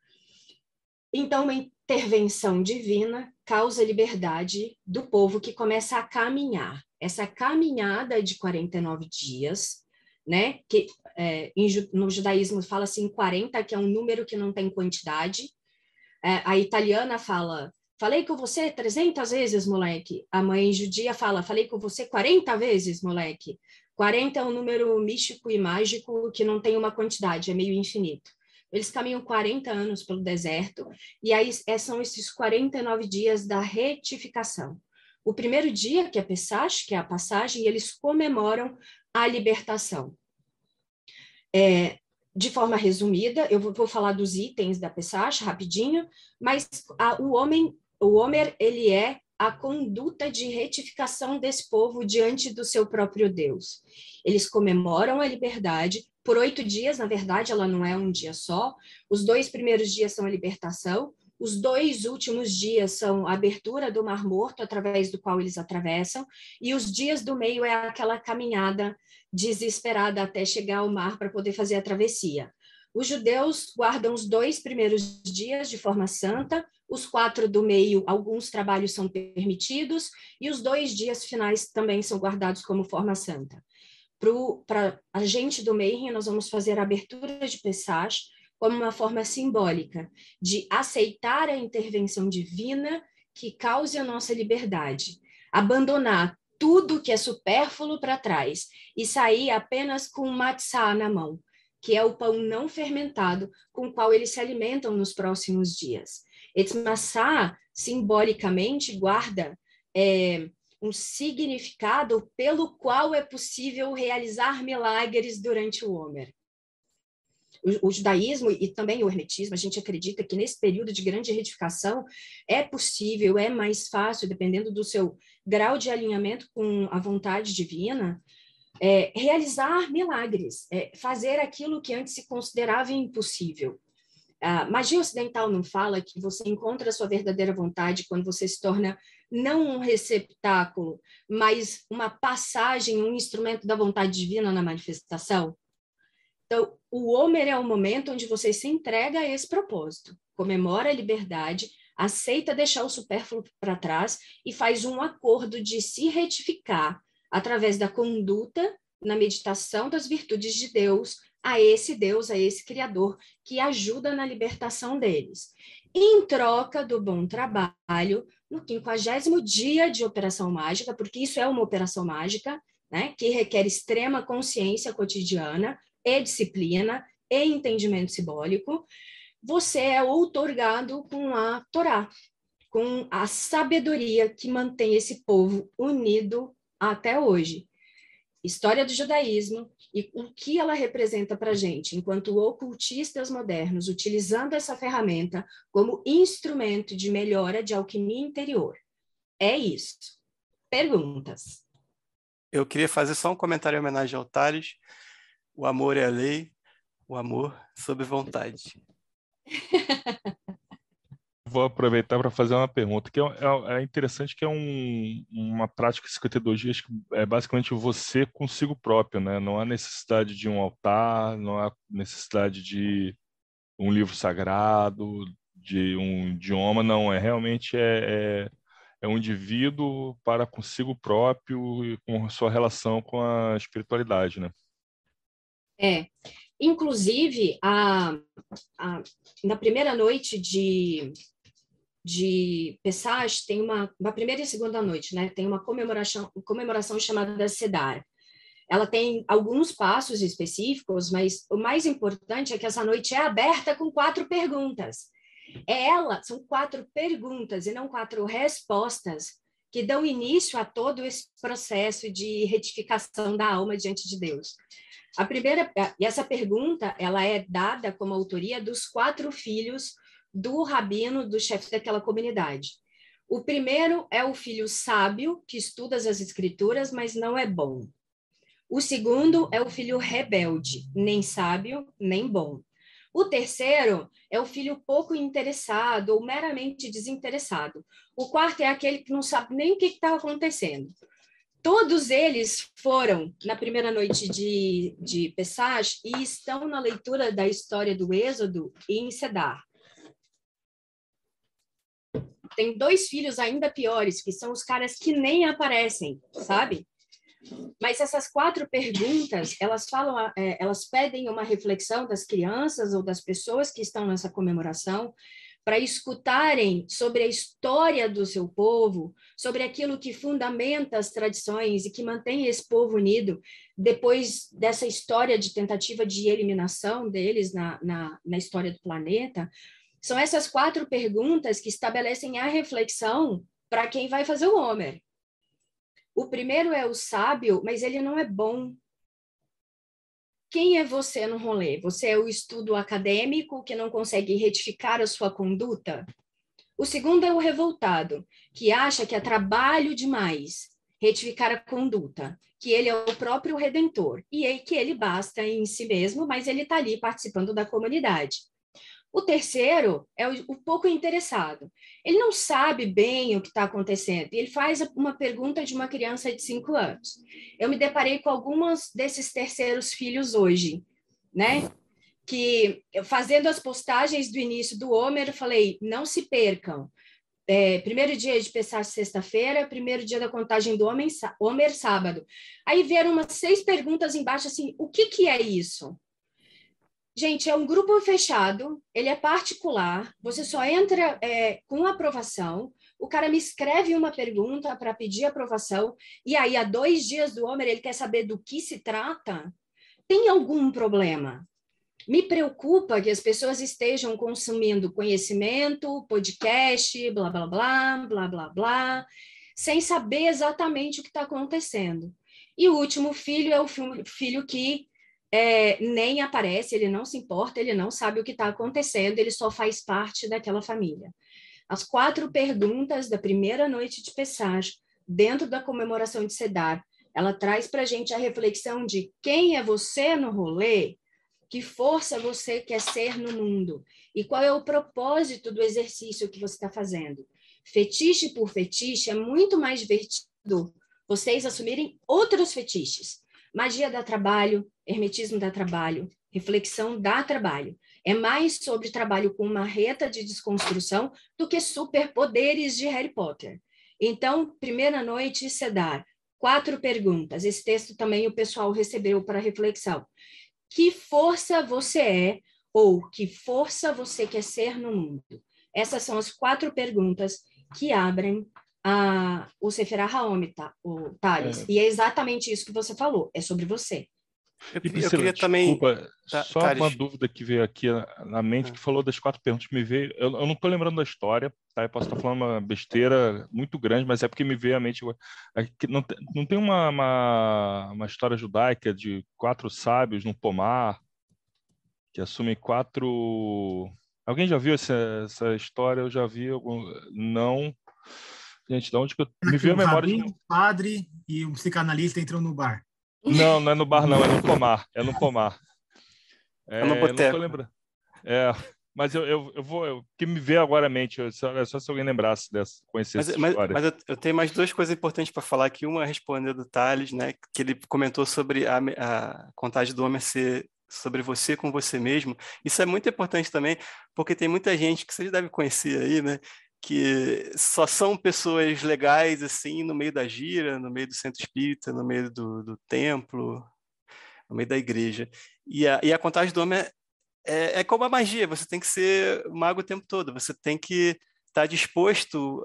Então, uma intervenção divina causa liberdade do povo que começa a caminhar. Essa caminhada de 49 dias, né, que é, no judaísmo fala assim 40, que é um número que não tem quantidade. É, a italiana fala, falei com você 300 vezes, moleque. A mãe judia fala, falei com você 40 vezes, moleque. 40 é um número místico e mágico que não tem uma quantidade, é meio infinito. Eles caminham 40 anos pelo deserto, e aí é, são esses 49 dias da retificação. O primeiro dia, que é Pesach, que é a passagem, eles comemoram a libertação. É, de forma resumida, eu vou, vou, falar dos itens da Pesach rapidinho, mas a, o homem, o Homer, ele é a conduta de retificação desse povo diante do seu próprio Deus. Eles comemoram a liberdade, por oito dias, na verdade, ela não é um dia só. Os dois primeiros dias são a libertação, os dois últimos dias são a abertura do Mar Morto, através do qual eles atravessam, e os dias do meio é aquela caminhada desesperada até chegar ao mar para poder fazer a travessia. Os judeus guardam os dois primeiros dias de forma santa, os quatro do meio, alguns trabalhos são permitidos, e os dois dias finais também são guardados como forma santa. Para a gente do Mayhem, nós vamos fazer a abertura de Pesach como uma forma simbólica de aceitar a intervenção divina que cause a nossa liberdade, abandonar tudo que é supérfluo para trás e sair apenas com matzah na mão, que é o pão não fermentado com o qual eles se alimentam nos próximos dias. Matzah, simbolicamente, guarda é, um significado pelo qual é possível realizar milagres durante o Homer. O, judaísmo e também o hermetismo, a gente acredita que nesse período de grande retificação é possível, é mais fácil, dependendo do seu grau de alinhamento com a vontade divina, é, realizar milagres, é, fazer aquilo que antes se considerava impossível. A magia ocidental não fala que você encontra a sua verdadeira vontade quando você se torna não um receptáculo, mas uma passagem, um instrumento da vontade divina na manifestação? Então, o Homer é o momento onde você se entrega a esse propósito, comemora a liberdade, aceita deixar o supérfluo para trás e faz um acordo de se retificar através da conduta na meditação das virtudes de Deus, a esse Deus, a esse Criador, que ajuda na libertação deles. Em troca do bom trabalho, no quinquagésimo dia de operação mágica, porque isso é uma operação mágica, né, que requer extrema consciência cotidiana e disciplina e entendimento simbólico, você é outorgado com a Torá, com a sabedoria que mantém esse povo unido até hoje. História do judaísmo e o que ela representa para a gente, enquanto ocultistas modernos, utilizando essa ferramenta como instrumento de melhora de alquimia interior. É isso. Perguntas. Eu queria fazer só um comentário em homenagem ao Tales. O amor é a lei, o amor sob vontade. [laughs] Vou aproveitar para fazer uma pergunta, que é, é, é interessante, que é um, uma prática de 52 dias que é basicamente você consigo próprio, né? Não há necessidade de um altar, não há necessidade de um livro sagrado, de um idioma, não, é realmente é, é é um indivíduo para consigo próprio e com sua relação com a espiritualidade, né? É. Inclusive, a, a, na primeira noite de, de Pesach, tem uma, na primeira e segunda noite, né? Tem uma comemoração, comemoração chamada Sedar. Ela tem alguns passos específicos, mas o mais importante é que essa noite é aberta com quatro perguntas. É ela, são quatro perguntas e não quatro respostas que dão início a todo esse processo de retificação da alma diante de Deus. A primeira, e essa pergunta, ela é dada como autoria dos quatro filhos do rabino, do chefe daquela comunidade. O primeiro é o filho sábio, que estuda as escrituras, mas não é bom. O segundo é o filho rebelde, nem sábio, nem bom. O terceiro é o filho pouco interessado ou meramente desinteressado. O quarto é aquele que não sabe nem o que está acontecendo. Todos eles foram na primeira noite de, de Pesach e estão na leitura da história do Êxodo em Sedar. Tem dois filhos ainda piores, que são os caras que nem aparecem, sabe? Mas essas quatro perguntas, elas falam, é, elas pedem uma reflexão das crianças ou das pessoas que estão nessa comemoração para escutarem sobre a história do seu povo, sobre aquilo que fundamenta as tradições e que mantém esse povo unido depois dessa história de tentativa de eliminação deles na, na, na história do planeta. São essas quatro perguntas que estabelecem a reflexão para quem vai fazer o Homer. O primeiro é o sábio, mas ele não é bom. Quem é você no rolê? Você é o estudo acadêmico que não consegue retificar a sua conduta? O segundo é o revoltado, que acha que é trabalho demais retificar a conduta, que ele é o próprio redentor e que ele basta em si mesmo, mas ele está ali participando da comunidade. O terceiro é o, o pouco interessado. Ele não sabe bem o que está acontecendo. E ele faz uma pergunta de uma criança de cinco anos. Eu me deparei com alguns desses terceiros filhos hoje, né? Que fazendo as postagens do início do Homer, eu falei: não se percam. É, primeiro dia de pensar sexta-feira, primeiro dia da contagem do Homer, Homer sábado. Aí vieram umas seis perguntas embaixo assim: o que, que é isso? Gente, é um grupo fechado, ele é particular, você só entra é, com aprovação. O cara me escreve uma pergunta para pedir aprovação, e aí, há dois dias do Homer, ele quer saber do que se trata. Tem algum problema? Me preocupa que as pessoas estejam consumindo conhecimento, podcast, blá, blá, blá, blá, blá, blá, sem saber exatamente o que está acontecendo. E o último filho é o filho que é, nem aparece, ele não se importa, ele não sabe o que está acontecendo, ele só faz parte daquela família. As quatro perguntas da primeira noite de Pessage, dentro da comemoração de Sedar, ela traz para a gente a reflexão de quem é você no rolê, que força você quer ser no mundo e qual é o propósito do exercício que você está fazendo. Fetiche por fetiche é muito mais divertido vocês assumirem outros fetiches. Magia dá trabalho, hermetismo dá trabalho, reflexão dá trabalho. É mais sobre trabalho com uma reta de desconstrução do que superpoderes de Harry Potter. Então, primeira noite, Sedar. Quatro perguntas. Esse texto também o pessoal recebeu para reflexão. Que força você é ou que força você quer ser no mundo? Essas são as quatro perguntas que abrem a, o Sefer HaOm, tá, o Thales. É. E é exatamente isso que você falou, é sobre você. Eu queria, eu queria também. desculpa, Tá, só Thales. uma dúvida que veio aqui na- na mente, Ah. que falou das quatro perguntas, me veio, eu, eu não estou lembrando da história, tá? Eu posso estar falando uma besteira muito grande, mas é porque me veio à mente. É não, tem- não tem uma, uma, uma história judaica de quatro sábios num pomar, que assumem quatro... Alguém já viu essa, essa história? Eu já vi, algum... não... Gente, de onde que eu... [laughs] Me veio a memória de... rabino, um padre e um psicanalista entram no bar. Não, não é no bar, não, é no pomar. É no pomar. É, no eu não tô boteco. lembrando. É, mas eu, eu, eu vou. O que me veio agora à mente, eu- só, é só se alguém lembrasse dessa, conhecesse Mas, essa mas, história. mas eu, eu tenho mais duas coisas importantes para falar aqui. Uma é responder do Thales, né? Que ele comentou sobre a, a contagem do Homer ser sobre você com você mesmo. Isso é muito importante também, porque tem muita gente que vocês devem conhecer aí, né? Que só são pessoas legais, assim, no meio da gira, no meio do centro espírita, no meio do, do templo, no meio da igreja. E a, e a contagem do Homer é, é como a magia, você tem que ser mago o tempo todo, você tem que estar disposto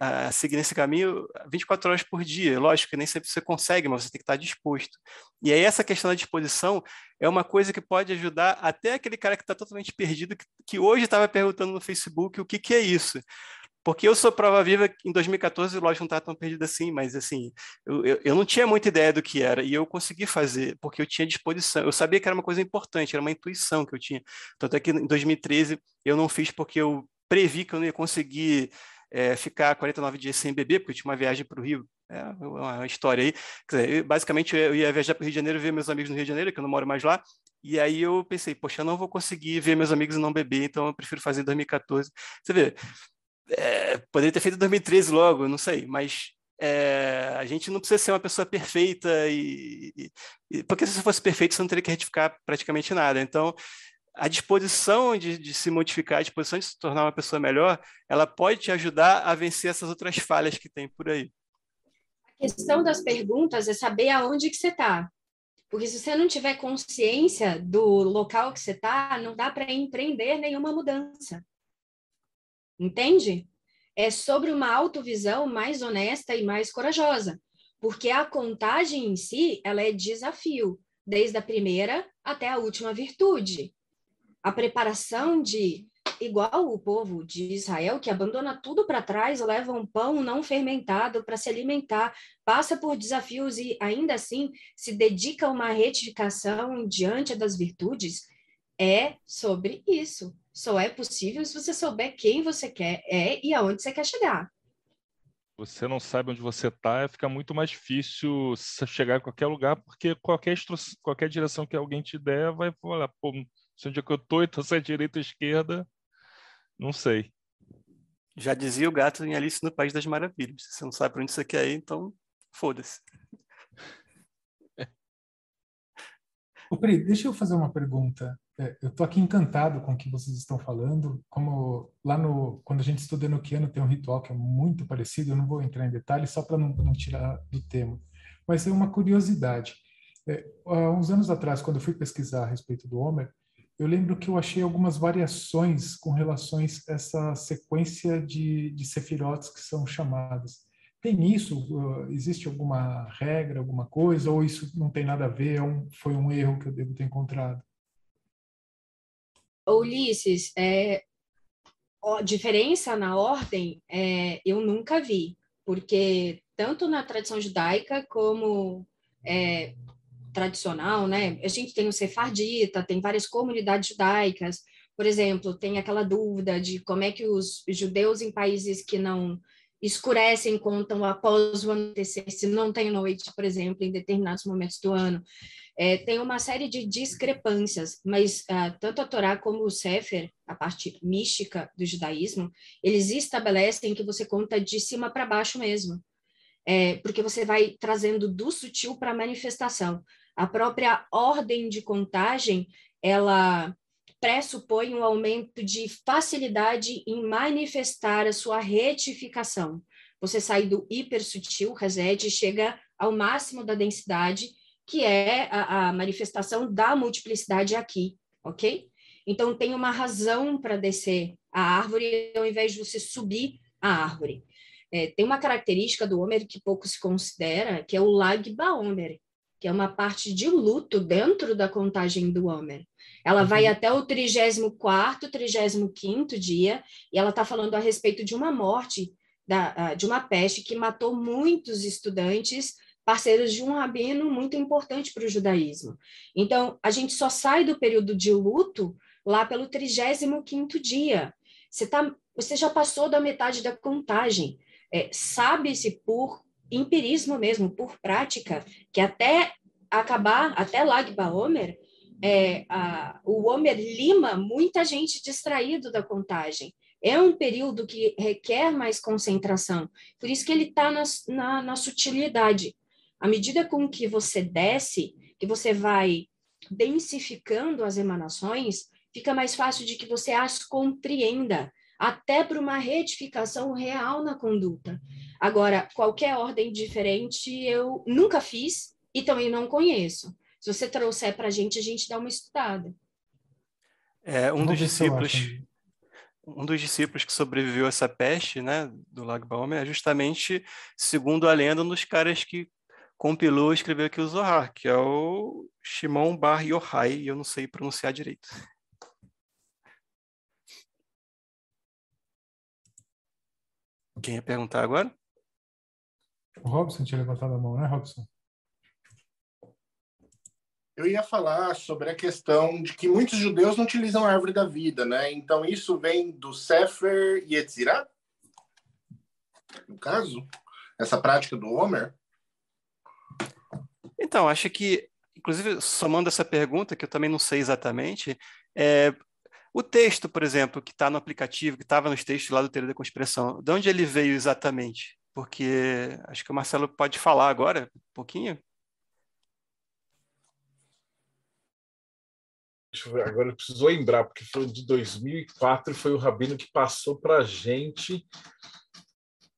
a, a seguir nesse caminho 24 horas por dia. Lógico que nem sempre você consegue, mas você tem que estar disposto. E aí essa questão da disposição é uma coisa que pode ajudar até aquele cara que está totalmente perdido, que, que hoje estava perguntando no Facebook o que, que é isso. Porque eu sou prova viva, em 2014, lógico, não estava tão perdido assim, mas assim, eu, eu, eu não tinha muita ideia do que era, e eu consegui fazer, porque eu tinha disposição. Eu sabia que era uma coisa importante, era uma intuição que eu tinha. Tanto é que em 2013 eu não fiz porque eu previ que eu não ia conseguir é, ficar 49 dias sem beber, porque eu tinha uma viagem para o Rio. É uma história aí. Dizer, basicamente, eu ia viajar para o Rio de Janeiro, ver meus amigos no Rio de Janeiro, que eu não moro mais lá, e aí eu pensei, poxa, eu não vou conseguir ver meus amigos e não beber, então eu prefiro fazer em 2014. Você vê, é, poderia ter feito em 2013 logo, não sei, mas é, a gente não precisa ser uma pessoa perfeita e, e, porque se fosse perfeito você não teria que retificar praticamente nada. Então a disposição de, de, se modificar, a disposição de se tornar uma pessoa melhor, ela pode te ajudar a vencer essas outras falhas que tem por aí. A questão das perguntas é saber aonde que você está. Porque se você não tiver consciência do local que você está, não dá para empreender nenhuma mudança. Entende? É sobre uma autovisão mais honesta e mais corajosa. Porque a contagem em si, ela é desafio, desde a primeira até a última virtude. A preparação de igual o povo de Israel, que abandona tudo para trás, leva um pão não fermentado para se alimentar, passa por desafios e, ainda assim, se dedica a uma retificação diante das virtudes, é sobre isso. Só é possível se você souber quem você quer é e aonde você quer chegar. Você não sabe onde você está, fica muito mais difícil chegar em qualquer lugar, porque qualquer, qualquer direção que alguém te der, vai falar, pô, sei onde é que eu estou, então se é direita ou esquerda, não sei. Já dizia o gato em Alice no País das Maravilhas. Você não sabe para onde você quer ir, então foda-se. [laughs] Ô, Pri, deixa eu fazer uma pergunta. É, eu estou aqui encantado com o que vocês estão falando. Como lá no quando a gente estuda Enochiano tem um ritual que é muito parecido. Eu não vou entrar em detalhes só para não, não, tirar do tema, mas é uma curiosidade. É, há uns anos atrás, quando eu fui pesquisar a respeito do Homer, eu lembro que eu achei algumas variações com relações a essa sequência de, de sefirotes que são chamadas. Tem isso? Uh, existe alguma regra, alguma coisa? Ou isso não tem nada a ver? É foi um erro que eu devo ter encontrado? Ulisses, é, a diferença na ordem é, eu nunca vi, porque tanto na tradição judaica como é, tradicional, né? A gente tem o Sefardita, tem várias comunidades judaicas, por exemplo, tem aquela dúvida de como é que os judeus em países que não escurecem contam após o anoitecer, se não tem noite, por exemplo, em determinados momentos do ano. É, tem uma série de discrepâncias, mas uh, tanto a Torá como o Sefer, a parte mística do judaísmo, eles estabelecem que você conta de cima para baixo mesmo, é, porque você vai trazendo do sutil para a manifestação. A própria ordem de contagem, ela pressupõe um aumento de facilidade em manifestar a sua retificação. Você sai do hiper sutil, reset, chega ao máximo da densidade, que é a, a manifestação da multiplicidade aqui, ok? Então, tem uma razão para descer a árvore ao invés de você subir a árvore. É, tem uma característica do Homer que pouco se considera, que é o lag Baomer. Que é uma parte de luto dentro da contagem do Homer. Ela vai Uhum. até o 34º, 35º dia, e ela está falando a respeito de uma morte, da, ah, de uma peste que matou muitos estudantes, parceiros de um rabino muito importante para o judaísmo. Então, a gente só sai do período de luto lá pelo 35º dia. Você, tá, você já passou da metade da contagem. É, Sabe-se por empirismo mesmo, por prática, que até acabar, até Lag Baomer, é, a, o Homer lima muita gente distraído da contagem. É um período que requer mais concentração, por isso que ele está na, na, na sutilidade. À medida com que você desce, que você vai densificando as emanações, fica mais fácil de que você as compreenda, até para uma retificação real na conduta. Agora, qualquer ordem diferente eu nunca fiz e também não conheço. Se você trouxer para a gente, a gente dá uma estudada. É, um dos discípulos, um dos discípulos que sobreviveu a essa peste, né, do Lag Baomer, é justamente, segundo a lenda, um dos caras que compilou e escreveu aqui o Zohar, que é o Shimon Bar Yochai, e eu não sei pronunciar direito. Quem ia perguntar agora? O Robson tinha levantado a mão, né, Robson? Eu ia falar sobre a questão de que muitos judeus não utilizam a árvore da vida, né? Então isso vem do Sefer Yetzirah? No caso, essa prática do Homer? Então, acho que, inclusive, somando essa pergunta, que eu também não sei exatamente, é, o texto, por exemplo, que está no aplicativo, que estava nos textos lá do Teoria da Conspiração, de onde ele veio exatamente? Porque acho que o Marcelo pode falar agora, um pouquinho. Deixa eu ver, agora eu preciso lembrar, porque foi de 2004 e foi o Rabino que passou para a gente.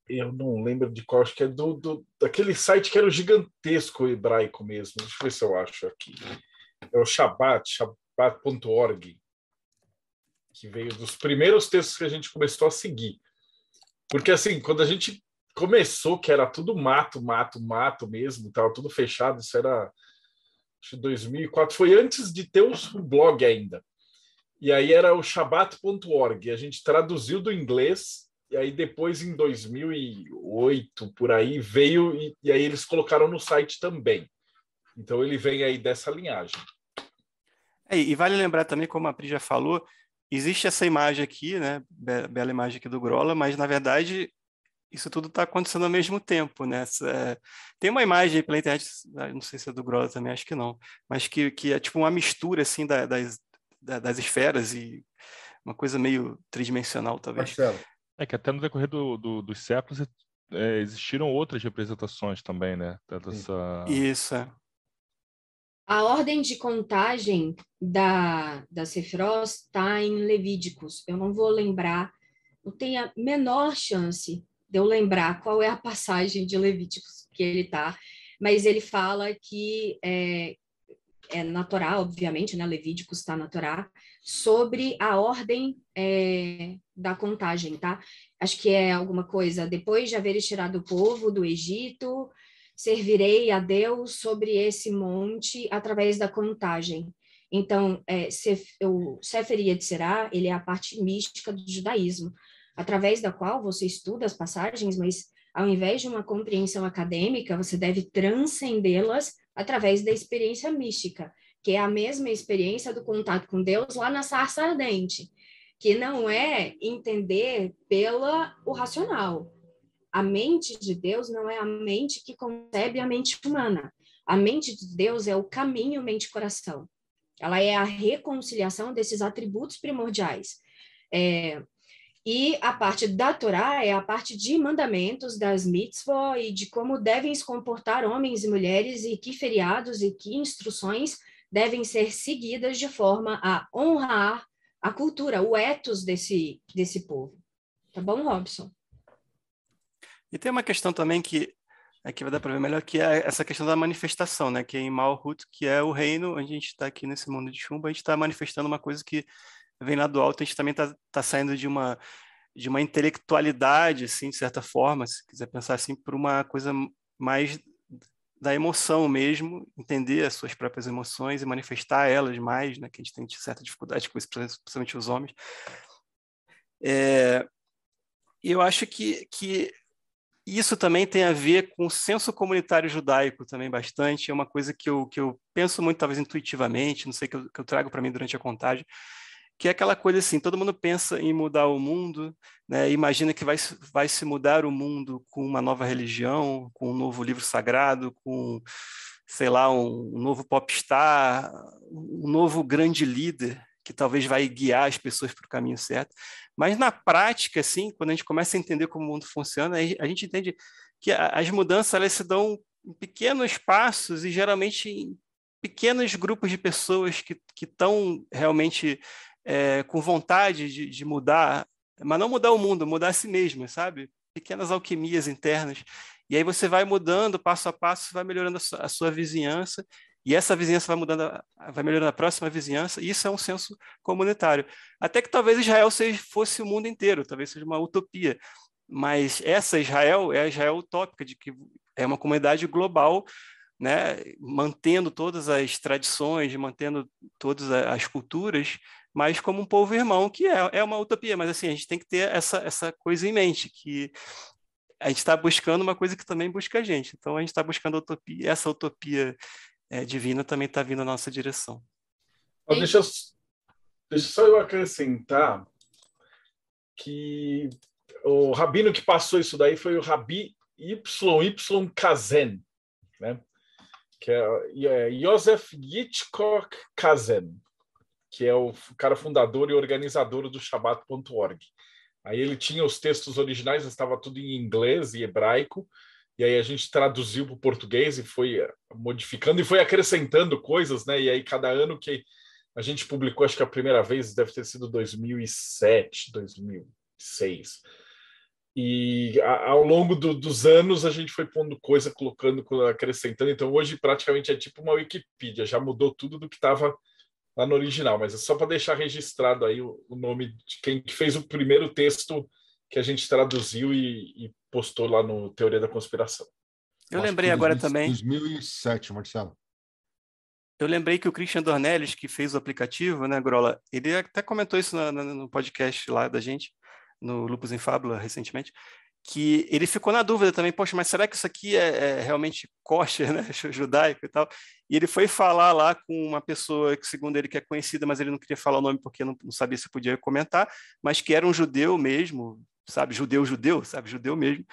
Eu não lembro de qual, acho que é do, do, daquele site que era o gigantesco hebraico mesmo. Deixa eu ver se eu acho aqui. É o Shabbat, shabbat.org, que veio dos primeiros textos que a gente começou a seguir. Porque, assim, quando a gente começou, que era tudo mato, mato, mato mesmo, estava tudo fechado, isso era acho que 2004, foi antes de ter o blog ainda. E aí era o shabat.org, a gente traduziu do inglês, e aí depois em 2008, por aí, veio, e, e aí eles colocaram no site também. Então ele vem aí dessa linhagem. É, e vale lembrar também, como a Pri já falou, existe essa imagem aqui, né, be- bela imagem aqui do Grola, mas na verdade isso tudo está acontecendo ao mesmo tempo, né? Essa- é, tem uma imagem aí pela internet, ah, não sei se é do Grola também, acho que não, mas que, que é tipo uma mistura assim da- das, da- das esferas e uma coisa meio tridimensional, talvez. Marcelo, É que até no decorrer do, do- dos séculos é, existiram outras representações também, né? Dessa... Isso, é. A ordem de contagem da, da Sefirot está em Levíticos. Eu não vou lembrar, não tenho a menor chance de eu lembrar qual é a passagem de Levíticos que ele está, mas ele fala que é, é na Torá, obviamente, né? Levíticos está na Torá, sobre a ordem é, da contagem, tá? Acho que é alguma coisa, depois de haveres tirado o povo do Egito, servirei a Deus sobre esse monte através da contagem. Então, é, o Sefer Yetzirah, ele é a parte mística do judaísmo, através da qual você estuda as passagens, mas ao invés de uma compreensão acadêmica, você deve transcendê-las através da experiência mística, que é a mesma experiência do contato com Deus lá na sarça ardente, que não é entender pela o racional, a mente de Deus não é a mente que concebe a mente humana. A mente de Deus é o caminho mente-coração. Ela é a reconciliação desses atributos primordiais. É, e a parte da Torá é a parte de mandamentos, das mitzvot e de como devem se comportar homens e mulheres e que feriados e que instruções devem ser seguidas de forma a honrar a cultura, o ethos desse, desse povo. Tá bom, Robson? E tem uma questão também que aqui vai dar para ver melhor, que é essa questão da manifestação, né? Que é em Malhut, que é o reino onde a gente está aqui nesse mundo de chumbo, a gente está manifestando uma coisa que vem lá do alto, a gente também está tá saindo de uma de uma intelectualidade, assim, de certa forma, se quiser pensar assim, por uma coisa mais da emoção mesmo, entender as suas próprias emoções e manifestar elas mais, né? Que a gente tem certa dificuldade com isso, principalmente os homens. É, eu acho que, que isso também tem a ver com o senso comunitário judaico também bastante. É uma coisa que eu, que eu penso muito, talvez intuitivamente, não sei, que eu, que eu trago para mim durante a contagem, que é aquela coisa assim, todo mundo pensa em mudar o mundo, né? imagina que vai, vai se mudar o mundo com uma nova religião, com um novo livro sagrado, com, sei lá, um, um novo popstar, um novo grande líder, que talvez vai guiar as pessoas para o caminho certo. Mas na prática, assim, quando a gente começa a entender como o mundo funciona, a gente entende que as mudanças elas se dão em pequenos passos e geralmente em pequenos grupos de pessoas que estão realmente é, com vontade de, de mudar, mas não mudar o mundo, mudar a si mesmo, sabe? Pequenas alquimias internas. E aí você vai mudando passo a passo, vai melhorando a sua, a sua vizinhança e essa vizinhança vai mudando, vai melhorando a próxima vizinhança, e isso é um senso comunitário. Até que talvez Israel seja, fosse o mundo inteiro, talvez seja uma utopia. Mas essa Israel é a Israel utópica, de que é uma comunidade global, né, mantendo todas as tradições, mantendo todas as culturas, mas como um povo irmão, que é, é uma utopia. Mas assim, a gente tem que ter essa, essa coisa em mente, que a gente está buscando uma coisa que também busca a gente. Então, a gente está buscando utopia, essa utopia é, divina também está vindo na nossa direção. deixa, deixa só eu acrescentar que o rabino que passou isso daí foi o Rabi YY Kazen, né? que é, é Yosef Yitzchok Kazen, que é o cara fundador e organizador do Shabbat.org. Aí ele tinha os textos originais, estava tudo em inglês e hebraico, e aí a gente traduziu para o português e foi eh, modificando e foi acrescentando coisas, né? E aí cada ano que a gente publicou, acho que a primeira vez deve ter sido 2007, 2006. E ao longo do, dos anos a gente foi pondo coisa, colocando, acrescentando. Então hoje praticamente é tipo uma Wikipedia, já mudou tudo do que estava lá no original, mas é só para deixar registrado aí o, o, nome de quem fez o primeiro texto que a gente traduziu e, e postou lá no Teoria da Conspiração. Eu Acho lembrei agora 2000, também. 2007, Marcelo. Eu lembrei que o Christian Dornelles, que fez o aplicativo, né, Grola, ele até comentou isso no, no podcast lá da gente, no Lupus em Fábula, recentemente, que ele ficou na dúvida também, poxa, mas será que isso aqui é, é realmente kosher, né, [laughs] judaico e tal? E ele foi falar lá com uma pessoa que, segundo ele, que é conhecida, mas ele não queria falar o nome porque não, não sabia se podia comentar, mas que era um judeu mesmo, sabe, judeu, judeu, sabe, judeu mesmo.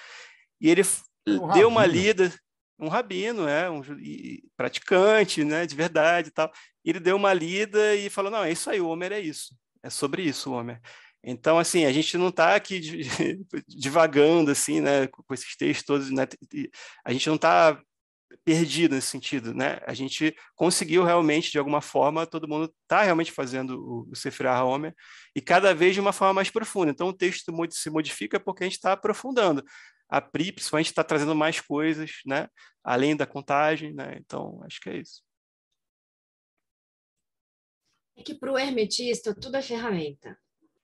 E ele um deu uma lida, um rabino, é, um praticante, né, de verdade e tal. Ele deu uma lida e falou: não, é isso aí, o Homer é isso, é sobre isso o Homer. Então, assim, a gente não está aqui divagando, [laughs] assim, né, com esses textos todos, né, a gente não está perdido nesse sentido, né? A gente conseguiu realmente, de alguma forma, todo mundo está realmente fazendo o, o Sefer Homer e cada vez de uma forma mais profunda. Então, o texto se modifica porque a gente está aprofundando. A PRI, principalmente, está trazendo mais coisas, né? Além da contagem, né? Então, acho que é isso. É que para o hermetista tudo é ferramenta.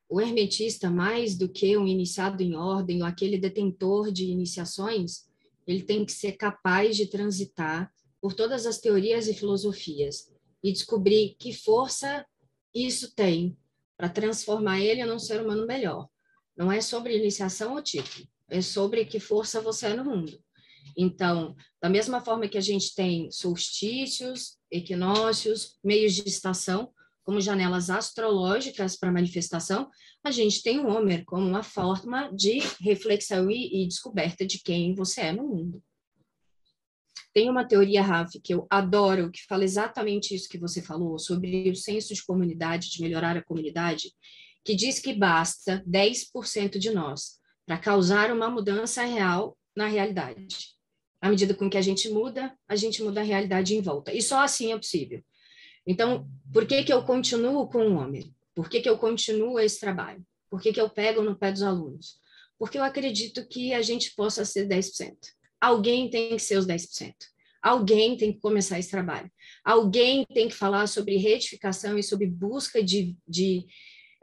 O hermetista, mais do que um iniciado em ordem ou aquele detentor de iniciações, ele tem que ser capaz de transitar por todas as teorias e filosofias e descobrir que força isso tem para transformar ele num ser humano melhor. Não é sobre iniciação ou título, é sobre que força você é no mundo. Então, da mesma forma que a gente tem solstícios, equinócios, meios de estação, como janelas astrológicas para manifestação, a gente tem o Homer como uma forma de reflexão e, e descoberta de quem você é no mundo. Tem uma teoria, Raf, que eu adoro, que fala exatamente isso que você falou, sobre o senso de comunidade, de melhorar a comunidade, que diz que basta 10% de nós para causar uma mudança real na realidade. À medida com que a gente muda, a gente muda a realidade em volta. E só assim é possível. Então, por que, que eu continuo com o homem? Por que, que eu continuo esse trabalho? Por que, que eu pego no pé dos alunos? Porque eu acredito que a gente possa ser 10%. Alguém tem que ser os 10%. Alguém tem que começar esse trabalho. Alguém tem que falar sobre retificação e sobre busca de, de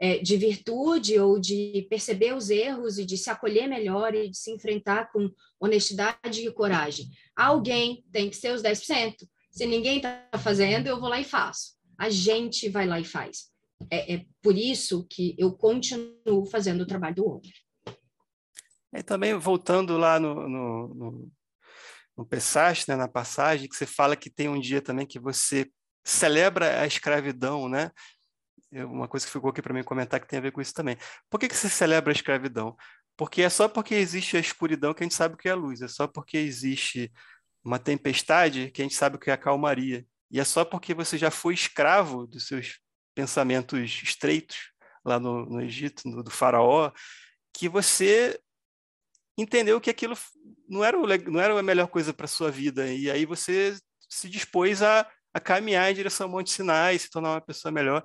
é, de virtude ou de perceber os erros e de se acolher melhor e de se enfrentar com honestidade e coragem. Alguém tem que ser os 10%. Se ninguém está fazendo, eu vou lá e faço. A gente vai lá e faz. É, é por isso que eu continuo fazendo o trabalho do homem. E também voltando lá no, no, no, no né, na passagem, que você fala que tem um dia também que você celebra a escravidão, né? Uma coisa que ficou aqui para mim comentar que tem a ver com isso também. Por que, que você celebra a escravidão? Porque é só porque existe a escuridão que a gente sabe o que é a luz, é só porque existe uma tempestade que a gente sabe que é a calmaria. E é só porque você já foi escravo dos seus pensamentos estreitos lá no, no Egito, no, do faraó, que você entendeu que aquilo não era, o, não era a melhor coisa para sua vida. E aí você se dispôs a, a caminhar em direção ao Monte Sinai, se tornar uma pessoa melhor.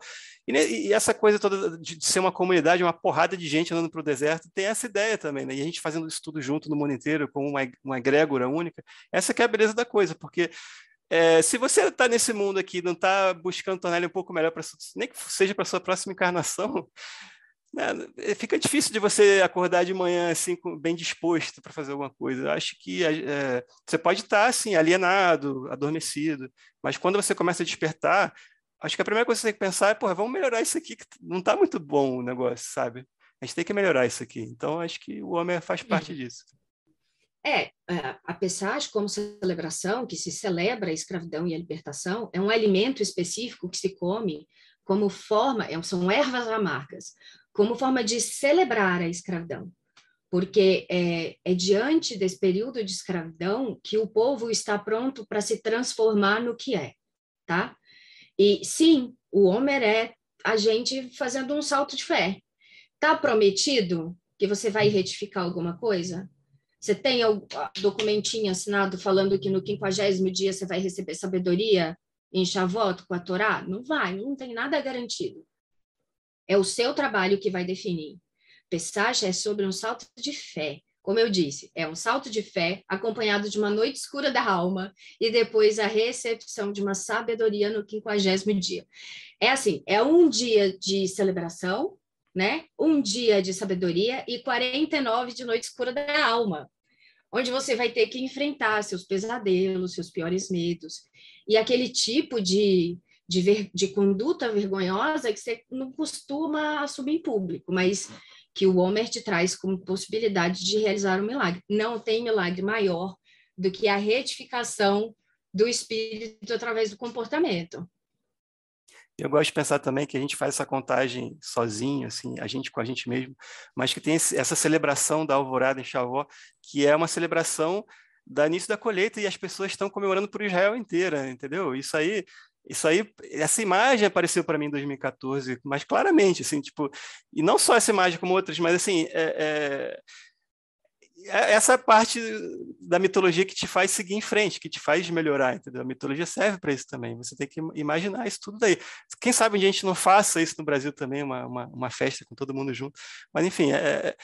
E, e essa coisa toda de, de, ser uma comunidade, uma porrada de gente andando para o deserto, tem essa ideia também, né? E a gente fazendo isso tudo junto no mundo inteiro, como uma, uma egrégora única, essa que é a beleza da coisa, porque é, se você está nesse mundo aqui, não está buscando tornar ele um pouco melhor, pra, nem que seja para sua próxima encarnação, né, fica difícil de você acordar de manhã assim bem disposto para fazer alguma coisa. Eu acho que é, você pode estar tá, assim alienado, adormecido, mas quando você começa a despertar, acho que a primeira coisa que você tem que pensar é, pô, vamos melhorar isso aqui que não está muito bom o negócio, sabe? A gente tem que melhorar isso aqui. Então acho que o homem faz parte uhum. disso. É, é a Pessage como celebração, que se celebra a escravidão e a libertação, é um alimento específico que se come como forma, é, são ervas amargas, como forma de celebrar a escravidão. Porque é, é diante desse período de escravidão que o povo está pronto para se transformar no que é, tá? E sim, o Homer é a gente fazendo um salto de fé. Tá prometido que você vai retificar alguma coisa? Você tem o documentinho assinado falando que no quinquagésimo dia você vai receber sabedoria em Shavuot com a Torá? Não vai, não tem nada garantido. É o seu trabalho que vai definir. Pesach é sobre um salto de fé. Como eu disse, é um salto de fé acompanhado de uma noite escura da alma e depois a recepção de uma sabedoria no quinquagésimo dia. É assim, é um dia de celebração, né? Um dia de sabedoria e 49 de noite escura da alma, onde você vai ter que enfrentar seus pesadelos, seus piores medos e aquele tipo de de, ver, de conduta vergonhosa que você não costuma assumir em público, mas que o Homer te traz como possibilidade de realizar um milagre. Não tem milagre maior do que a retificação do espírito através do comportamento. Eu gosto de pensar também que a gente faz essa contagem sozinho, assim, a gente com a gente mesmo, mas que tem essa celebração da alvorada em Chavó, que é uma celebração da início da colheita e as pessoas estão comemorando por Israel inteira, entendeu? Isso aí, isso aí, essa imagem apareceu para mim em 2014, mas claramente, assim, tipo, e não só essa imagem como outras, mas assim, é, é, é essa parte da mitologia que te faz seguir em frente, que te faz melhorar, entendeu? A mitologia serve para isso também. Você tem que imaginar isso tudo daí. Quem sabe a gente não faça isso no Brasil também, uma, uma, uma festa com todo mundo junto. Mas enfim, é, é,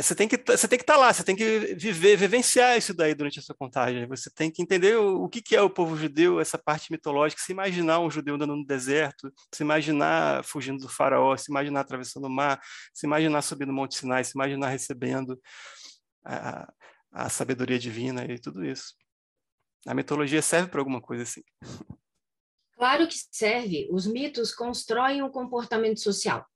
você tem que você tem que estar tá lá, você tem que viver, vivenciar isso daí durante a sua contagem. Você tem que entender o, o que, que é o povo judeu, essa parte mitológica, se imaginar um judeu andando no deserto, se imaginar fugindo do faraó, se imaginar atravessando o mar, se imaginar subindo o Monte Sinai, se imaginar recebendo a, a sabedoria divina e tudo isso. A mitologia serve para alguma coisa assim. Claro que serve. Os mitos constroem um comportamento social.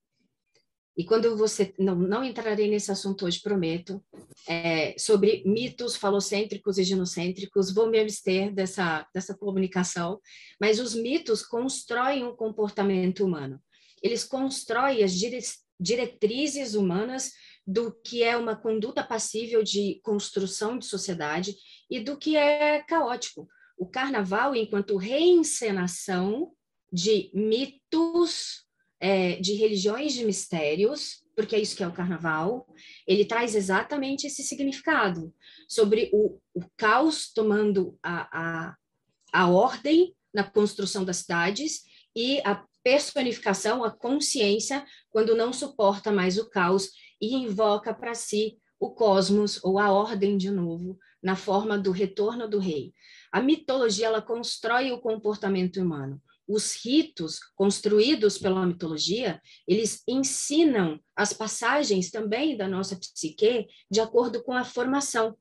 E quando você. Não, não entrarei nesse assunto hoje, prometo. É, sobre mitos falocêntricos e genocêntricos, vou me abster dessa, dessa comunicação. Mas os mitos constroem o comportamento humano. Eles constroem as dire, diretrizes humanas do que é uma conduta passível de construção de sociedade e do que é caótico. O carnaval, enquanto reencenação de mitos, é, de religiões de mistérios, porque é isso que é o carnaval, ele traz exatamente esse significado sobre o, o caos tomando a, a, a ordem na construção das cidades e a personificação, a consciência, quando não suporta mais o caos e invoca para si o cosmos ou a ordem de novo, na forma do retorno do rei. A mitologia ela constrói o comportamento humano. Os ritos construídos pela mitologia, eles ensinam as passagens também da nossa psique de acordo com a formação.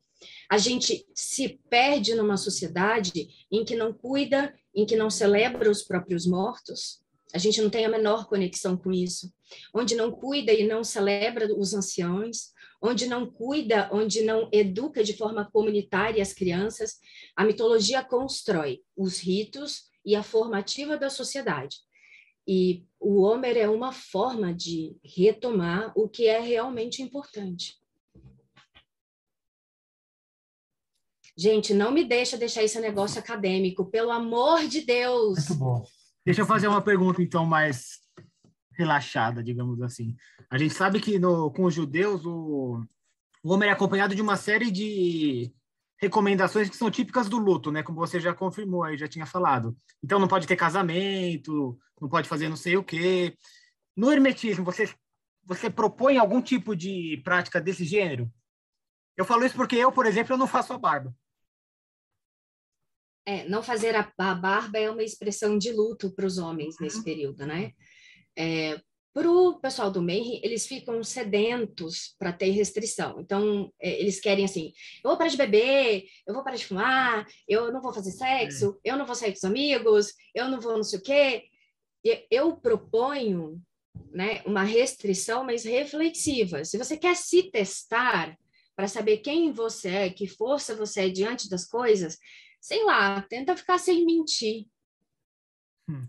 A gente se perde numa sociedade em que não cuida, em que não celebra os próprios mortos. A gente não tem a menor conexão com isso. Onde não cuida e não celebra os anciãos, onde não cuida, onde não educa de forma comunitária as crianças, a mitologia constrói os ritos e a formativa da sociedade. E o Homer é uma forma de retomar o que é realmente importante. Gente, não me deixa deixar esse negócio acadêmico, pelo amor de Deus. Muito bom. Deixa eu fazer uma pergunta, então, mais relaxada, digamos assim. A gente sabe que no, com os judeus, o, o Homer é acompanhado de uma série de recomendações que são típicas do luto, né? Como você já confirmou aí, já tinha falado. Então não pode ter casamento, não pode fazer não sei o quê. No hermetismo, você você propõe algum tipo de prática desse gênero? Eu falo isso porque eu, por exemplo, eu não faço a barba. É, não fazer a, a barba é uma expressão de luto para os homens uhum. nesse período, né? É, para o pessoal do Mayhem, eles ficam sedentos para ter restrição. Então, é, eles querem assim: eu vou parar de beber, eu vou parar de fumar, eu não vou fazer sexo, é. eu não vou sair com os amigos, eu não vou não sei o quê. Eu proponho né, uma restrição, mas reflexiva. Se você quer se testar para saber quem você é, que força você é diante das coisas, sei lá, tenta ficar sem mentir. Hum.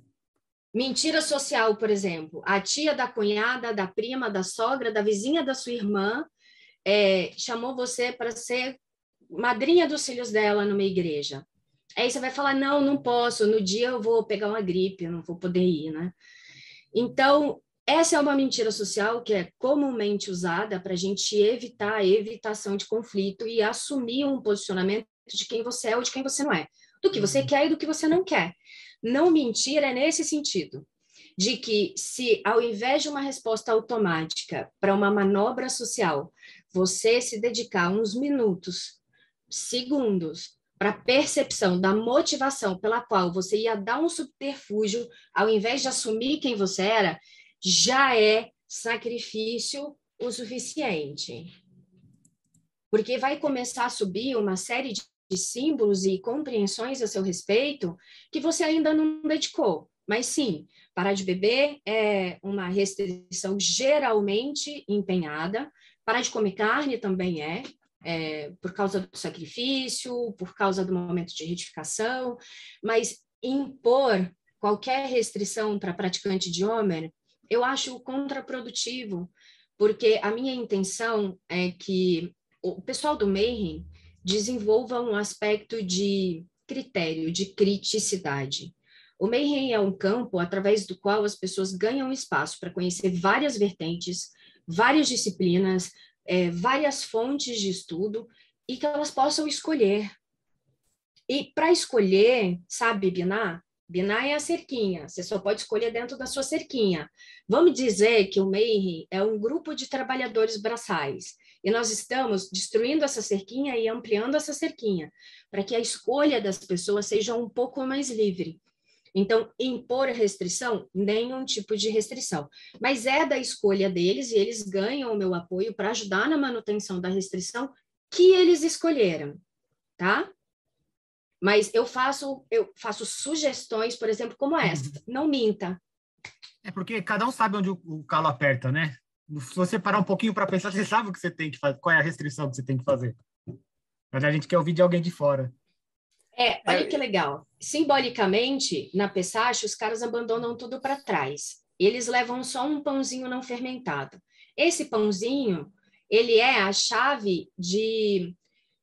Mentira social, por exemplo. A tia da cunhada, da prima, da sogra, da vizinha da sua irmã é, chamou você para ser madrinha dos filhos dela numa igreja. Aí você vai falar: não, não posso, no dia eu vou pegar uma gripe, eu não vou poder ir, né? Então, essa é uma mentira social que é comumente usada para a gente evitar a evitação de conflito e assumir um posicionamento de quem você é ou de quem você não é, do que você uhum. quer e do que você não quer. Não mentir é nesse sentido, de que se ao invés de uma resposta automática para uma manobra social, você se dedicar uns minutos, segundos, para a percepção da motivação pela qual você ia dar um subterfúgio, ao invés de assumir quem você era, já é sacrifício o suficiente. Porque vai começar a subir uma série de de símbolos e compreensões a seu respeito que você ainda não dedicou. Mas sim, parar de beber é uma restrição geralmente empenhada. Parar de comer carne também é, é por causa do sacrifício, por causa do momento de retificação. Mas impor qualquer restrição para praticante de Homer, eu acho contraprodutivo, porque a minha intenção é que o pessoal do Mayhem desenvolva um aspecto de critério, de criticidade. O Mayhem é um campo através do qual as pessoas ganham espaço para conhecer várias vertentes, várias disciplinas, é, várias fontes de estudo e que elas possam escolher. E para escolher, sabe, Biná? Biná é a cerquinha, você só pode escolher dentro da sua cerquinha. Vamos dizer que o Mayhem é um grupo de trabalhadores braçais e nós estamos destruindo essa cerquinha e ampliando essa cerquinha, para que a escolha das pessoas seja um pouco mais livre. Então, impor restrição, nenhum tipo de restrição. Mas é da escolha deles e eles ganham o meu apoio para ajudar na manutenção da restrição que eles escolheram, tá? Mas eu faço, eu faço sugestões, por exemplo, como esta. Não minta. É porque cada um sabe onde o calo aperta, né? Se você parar um pouquinho para pensar, você sabe o que você tem que fazer, qual é a restrição que você tem que fazer. Mas a gente quer ouvir de alguém de fora. É, olha que legal. Simbolicamente, na Pessache, os caras abandonam tudo para trás. Eles levam só um pãozinho não fermentado. Esse pãozinho, ele é a chave de,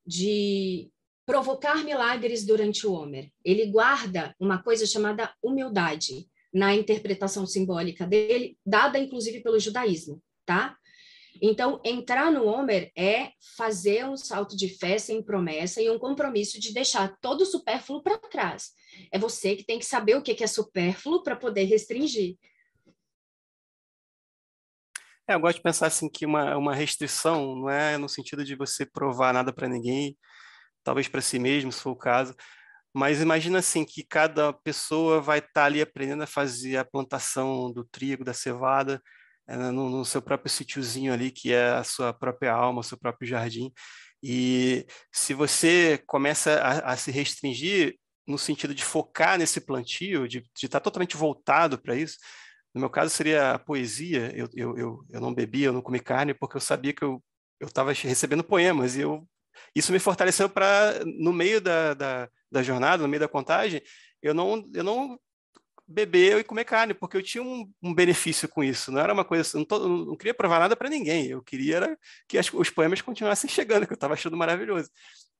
de provocar milagres durante o Homer. Ele guarda uma coisa chamada humildade na interpretação simbólica dele, dada inclusive pelo judaísmo tá? Então, entrar no Homer é fazer um salto de fé sem promessa e um compromisso de deixar todo o supérfluo para trás. É você que tem que saber o que é supérfluo para poder restringir. É, eu gosto de pensar assim que uma, uma restrição não é no sentido de você provar nada para ninguém, talvez para si mesmo, se for o caso, mas imagina assim que cada pessoa vai estar tá ali aprendendo a fazer a plantação do trigo, da cevada, no, no, seu próprio sítiozinho ali, que é a sua própria alma, o seu próprio jardim. E se você começa a, a se restringir no sentido de focar nesse plantio, de, estar totalmente voltado para isso, no meu caso seria a poesia. Eu, eu, eu, eu não bebia, eu não comi carne, porque eu sabia que eu estava recebendo poemas e eu isso me fortaleceu para, no meio da, da, da, jornada, no meio da contagem, eu não, eu não beber e comer carne, porque eu tinha um, um benefício com isso. Não era uma coisa, não, não queria provar nada para ninguém. Eu queria era que as, os poemas continuassem [laughs] chegando, que eu estava achando maravilhoso.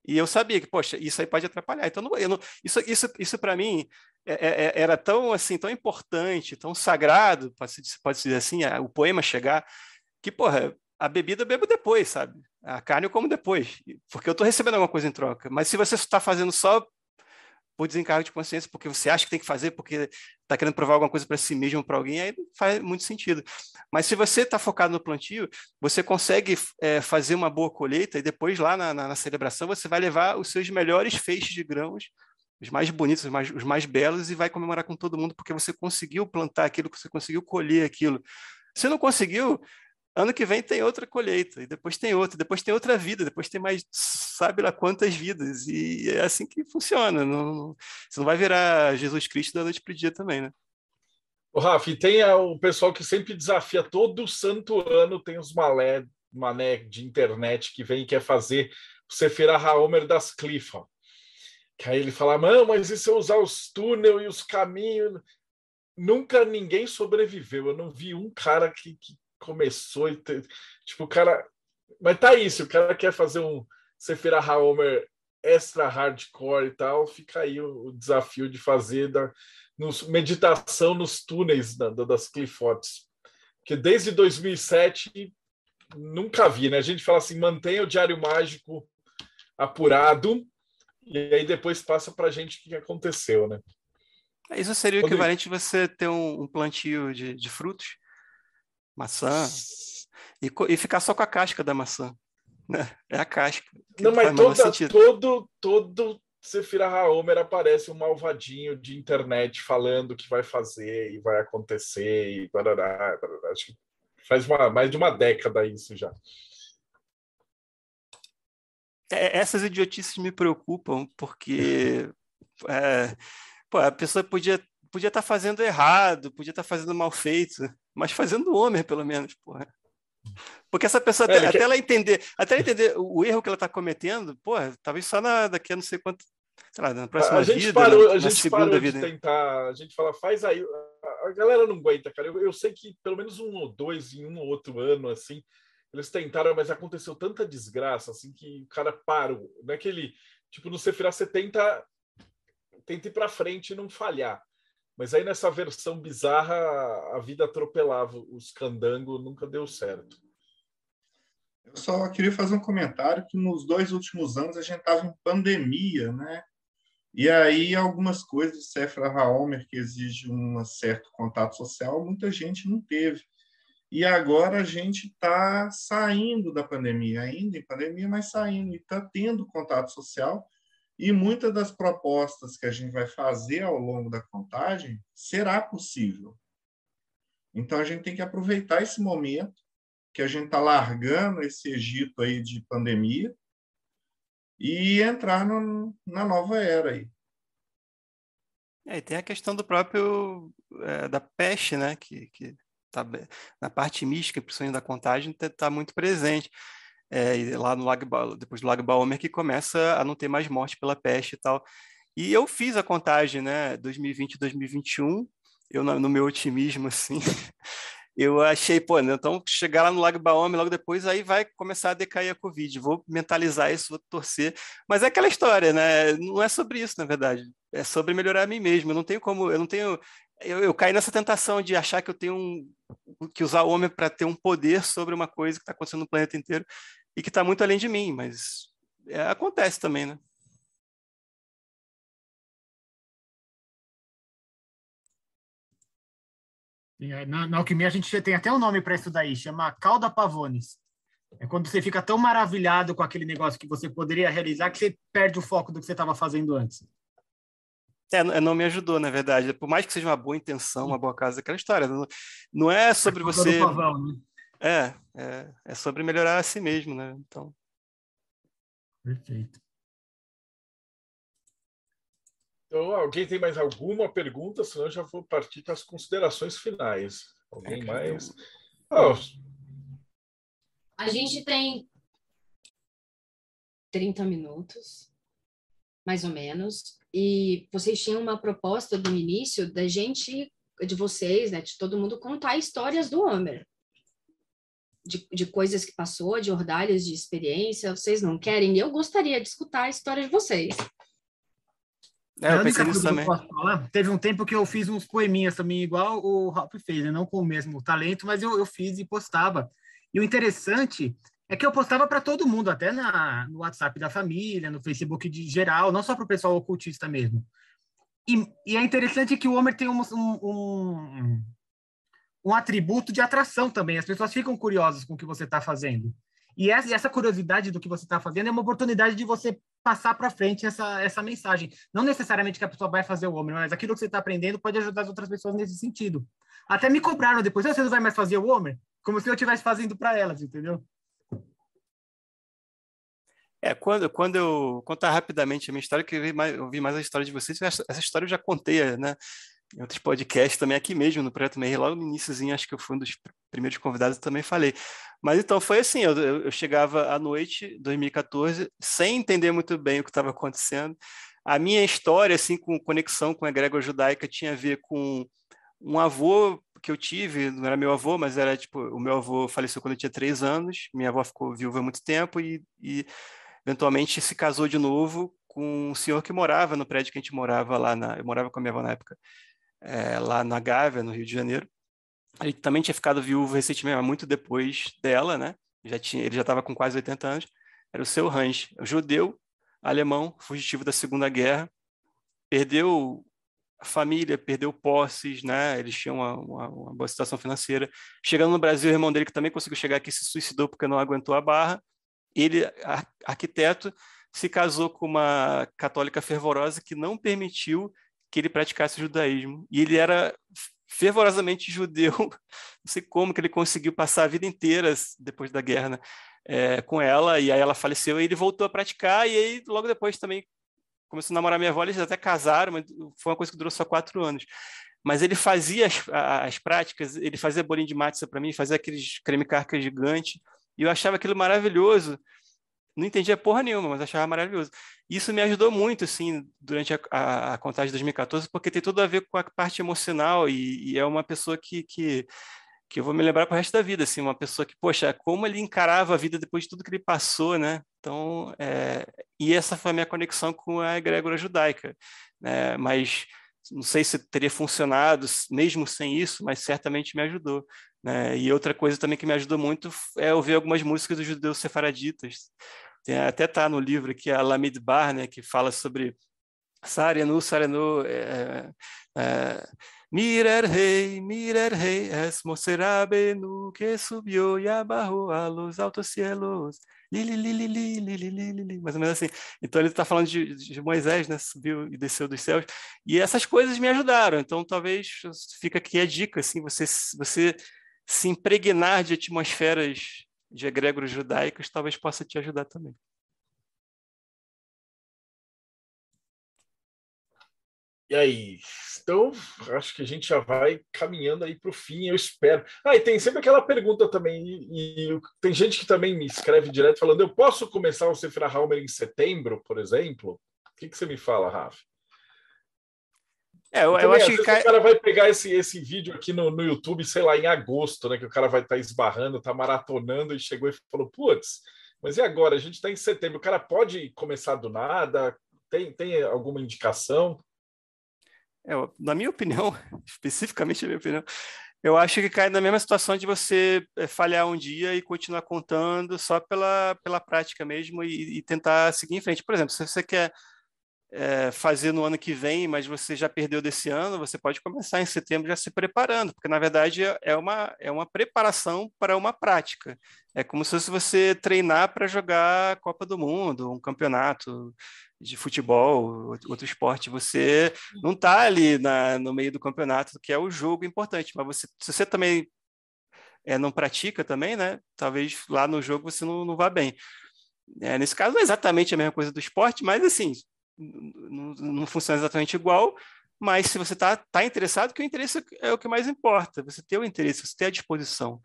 E eu sabia que, poxa, isso aí pode atrapalhar. Então, não, não, isso, isso, isso para mim é, é, é, era tão assim, tão importante, tão sagrado, pode-se pode dizer assim, o poema chegar, que, porra, a bebida eu bebo depois, sabe? A carne eu como depois, porque eu estou recebendo alguma coisa em troca. Mas se você está fazendo só por desencargo de consciência, porque você acha que tem que fazer, porque está querendo provar alguma coisa para si mesmo, para alguém, aí faz muito sentido. Mas se você está focado no plantio, você consegue é, fazer uma boa colheita e depois lá na, na, na, celebração você vai levar os seus melhores feixes de grãos, os mais bonitos, os mais, os mais belos, e vai comemorar com todo mundo, porque você conseguiu plantar aquilo, você conseguiu colher aquilo. Se não conseguiu, ano que vem tem outra colheita, e depois tem outra, depois tem outra vida, depois tem mais, sabe lá quantas vidas, e é assim que funciona. Não, você não vai virar Jesus Cristo da noite para o dia também, né? O Rafa, e tem o pessoal que sempre desafia todo santo ano, tem os malé, mané de internet que vem e quer fazer o Sefira Haomer das Clifa. Que aí ele fala, não, mas e se eu usar os túneis e os caminhos? Nunca ninguém sobreviveu. Eu não vi um cara que, que começou e te... tipo o cara, mas tá isso, o cara quer fazer um Sefira Haomer extra hardcore e tal, fica aí o, o desafio de fazer da nos, meditação nos túneis da, da, das Clifotes. Que desde 2007 nunca vi, né? A gente fala assim, mantenha o diário mágico apurado e aí depois passa para a gente o que aconteceu, né? Isso seria o equivalente de você ter um, um plantio de, de frutos maçã, e, e ficar só com a casca da maçã. Né? É a casca. Não, mas toda, todo, todo Sefira Haomer aparece um malvadinho de internet falando o que vai fazer e vai acontecer e barará, barará. Acho que faz uma, mais de uma década isso já. É, essas idiotices me preocupam porque [laughs] é, pô, a pessoa podia podia estar tá fazendo errado, podia estar tá fazendo mal feito, mas fazendo Homer, pelo menos, porra. Porque essa pessoa, é, até, até ela entender, até ela entender o erro que ela está cometendo, porra, talvez só na, daqui a não sei quanto, sei lá, na próxima a gente vida, parou, na, a gente parou vida. de tentar, a gente fala, faz aí, a galera não aguenta, cara. Eu, eu sei que pelo menos um ou dois em um ou outro ano, assim, eles tentaram, mas aconteceu tanta desgraça, assim, que o cara parou. Não é que ele, tipo, no Sefirá você tenta, tenta ir para frente e não falhar. Mas aí nessa versão bizarra, a vida atropelava os candangos, nunca deu certo. Eu só queria fazer um comentário que nos dois últimos anos a gente estava em pandemia, né? E aí algumas coisas de Sefra Haomer que exige um certo contato social, muita gente não teve. E agora a gente está saindo da pandemia, ainda em pandemia, mas saindo, e está tendo contato social, e muitas das propostas que a gente vai fazer ao longo da contagem será possível. Então a gente tem que aproveitar esse momento que a gente está largando esse Egito aí de pandemia e entrar no, na nova era aí. É, e tem a questão do próprio é, da peste, né, que, que tá, na parte mística, principalmente da contagem, está tá muito presente é, lá no Lago, depois do Lago Baomer, que começa a não ter mais morte pela peste e tal. E eu fiz a contagem, né, 2020 2021, eu no meu otimismo, assim, [laughs] eu achei, pô, né, então chegar lá no Lago Baome logo depois, aí vai começar a decair a Covid. Vou mentalizar isso, vou torcer. Mas é aquela história, né? Não é sobre isso, na verdade. É sobre melhorar a mim mesmo. Eu não tenho como, eu não tenho. Eu, eu caí nessa tentação de achar que eu tenho um, que usar o homem para ter um poder sobre uma coisa que está acontecendo no planeta inteiro e que está muito além de mim, mas é, acontece também, né? É, na, na alquimia a gente tem até um nome para isso daí, chama cauda pavones. É quando você fica tão maravilhado com aquele negócio que você poderia realizar que você perde o foco do que você estava fazendo antes. É, não me ajudou, na verdade. Por mais que seja uma boa intenção, uma boa casa, aquela história. Não, não é sobre é você. Pavão, né? é, é, é sobre melhorar a si mesmo, né? Então. Perfeito. Então, alguém tem mais alguma pergunta? Senão eu já vou partir para as considerações finais. Alguém é, mais? Oh. A gente tem 30 minutos, mais ou menos, e vocês tinham uma proposta do início da gente, de vocês, né, de todo mundo, contar histórias do Homer. De, de coisas que passou, de ordalhas de experiência, vocês não querem? Eu gostaria de escutar a história de vocês. É, eu pensei nisso também. Falar, teve um tempo que eu fiz uns poeminhas também, igual o Hop fez, né? não com o mesmo talento, mas eu, eu fiz e postava. E o interessante é que eu postava para todo mundo, até na, no WhatsApp da família, no Facebook de geral, não só para o pessoal ocultista mesmo. E, e, é interessante que o Homer tem um, um, um, atributo de atração também. As pessoas ficam curiosas com o que você está fazendo. E essa, essa, curiosidade do que você está fazendo é uma oportunidade de você passar para frente essa, essa mensagem. Não necessariamente que a pessoa vai fazer o Homer, mas aquilo que você está aprendendo pode ajudar as outras pessoas nesse sentido. Até me cobraram depois, você não vai mais fazer o Homer? Como se eu estivesse fazendo para elas, entendeu? É, quando, quando eu contar rapidamente a minha história, que eu vi mais, mais a história de vocês, essa, história eu já contei, né? Em outros podcasts também, aqui mesmo, no Projeto Meir, logo no iníciozinho, acho que eu fui um dos primeiros convidados, também falei. Mas então foi assim, eu, eu chegava à noite, 2014, sem entender muito bem o que estava acontecendo. A minha história, assim, com conexão com a egrégora judaica, tinha a ver com um avô que eu tive, não era meu avô, mas era tipo, o meu avô faleceu quando eu tinha três anos, minha avó ficou viúva há muito tempo e, e eventualmente se casou de novo com um senhor que morava no prédio que a gente morava lá na, eu morava com a minha avó na época, é, lá na Gávea, no Rio de Janeiro. Ele também tinha ficado viúvo recentemente, muito depois dela, né? Já tinha, ele já estava com quase 80 anos. Era o seu Range, judeu, alemão, fugitivo da Segunda Guerra, perdeu a família, perdeu posses, né? Eles tinham uma, uma, uma, boa situação financeira. Chegando no Brasil, o irmão dele, que também conseguiu chegar aqui, se suicidou porque não aguentou a barra ele, arquiteto, se casou com uma católica fervorosa que não permitiu que ele praticasse o judaísmo. E ele era fervorosamente judeu. [laughs] Não sei como que ele conseguiu passar a vida inteira depois da guerra né? é, com ela. E aí ela faleceu e ele voltou a praticar. E aí logo depois também começou a namorar minha avó. Eles até casaram, mas foi uma coisa que durou só quatro anos. Mas ele fazia as, as práticas. Ele fazia bolinho de matzah para mim, fazia aqueles creme carca gigante. E eu achava aquilo maravilhoso. Não entendia porra nenhuma, mas achava maravilhoso. Isso me ajudou muito, assim, durante a, a, a contagem de 2014, porque tem tudo a ver com a parte emocional e, e é uma pessoa que, que, que eu vou me lembrar para o resto da vida, assim, uma pessoa que, poxa, como ele encarava a vida depois de tudo que ele passou, né? Então, é... e essa foi a minha conexão com a egrégora judaica, né? Mas não sei se teria funcionado mesmo sem isso, mas certamente me ajudou. Né? E outra coisa também que me ajudou muito é ouvir algumas músicas dos judeus sefaraditas. Tem, até está no livro aqui, a Lamid Bar, né, que fala sobre Sarenu, Sarenu, é, é, Mirer rei, mirer rei, es mocerabenu que subiu e abarrou a los altos cielos. Li, li, li, mais ou menos assim. Então ele está falando de, de, Moisés, né? Subiu e desceu dos céus. E essas coisas me ajudaram. Então talvez fica aqui a dica, assim, você, você se impregnar de atmosferas de egrégoros judaicos talvez possa te ajudar também. E aí? Então, acho que a gente já vai caminhando aí para o fim, eu espero. Ah, e tem sempre aquela pergunta também, e, e tem gente que também me escreve direto falando: eu posso começar o Sefra Halmer em setembro, por exemplo? O que, que você me fala, Rafa? É, eu, eu acho que o cara vai pegar esse, esse vídeo aqui no, no YouTube, sei lá, em agosto, né? Que o cara vai estar tá esbarrando, tá maratonando e chegou e falou: putz, mas e agora? A gente está em setembro, o cara pode começar do nada? Tem, tem alguma indicação? É, na minha opinião, [laughs] especificamente na minha opinião, eu acho que cai na mesma situação de você é, falhar um dia e continuar contando só pela, pela prática mesmo e, e tentar seguir em frente. Por exemplo, se você quer é, fazer no ano que vem, mas você já perdeu desse ano, você pode começar em setembro já se preparando, porque na verdade é uma, é uma preparação para uma prática. É como se você treinar para jogar a Copa do Mundo, um campeonato de futebol, outro esporte, você não está ali na, no meio do campeonato, que é o jogo importante, mas você, se você também é, não pratica também, né? Talvez lá no jogo você não, não vá bem. É, nesse caso, não é exatamente a mesma coisa do esporte, mas assim, não, não funciona exatamente igual. Mas se você está tá interessado, que o interesse é o que mais importa. Você ter o interesse, você ter a disposição.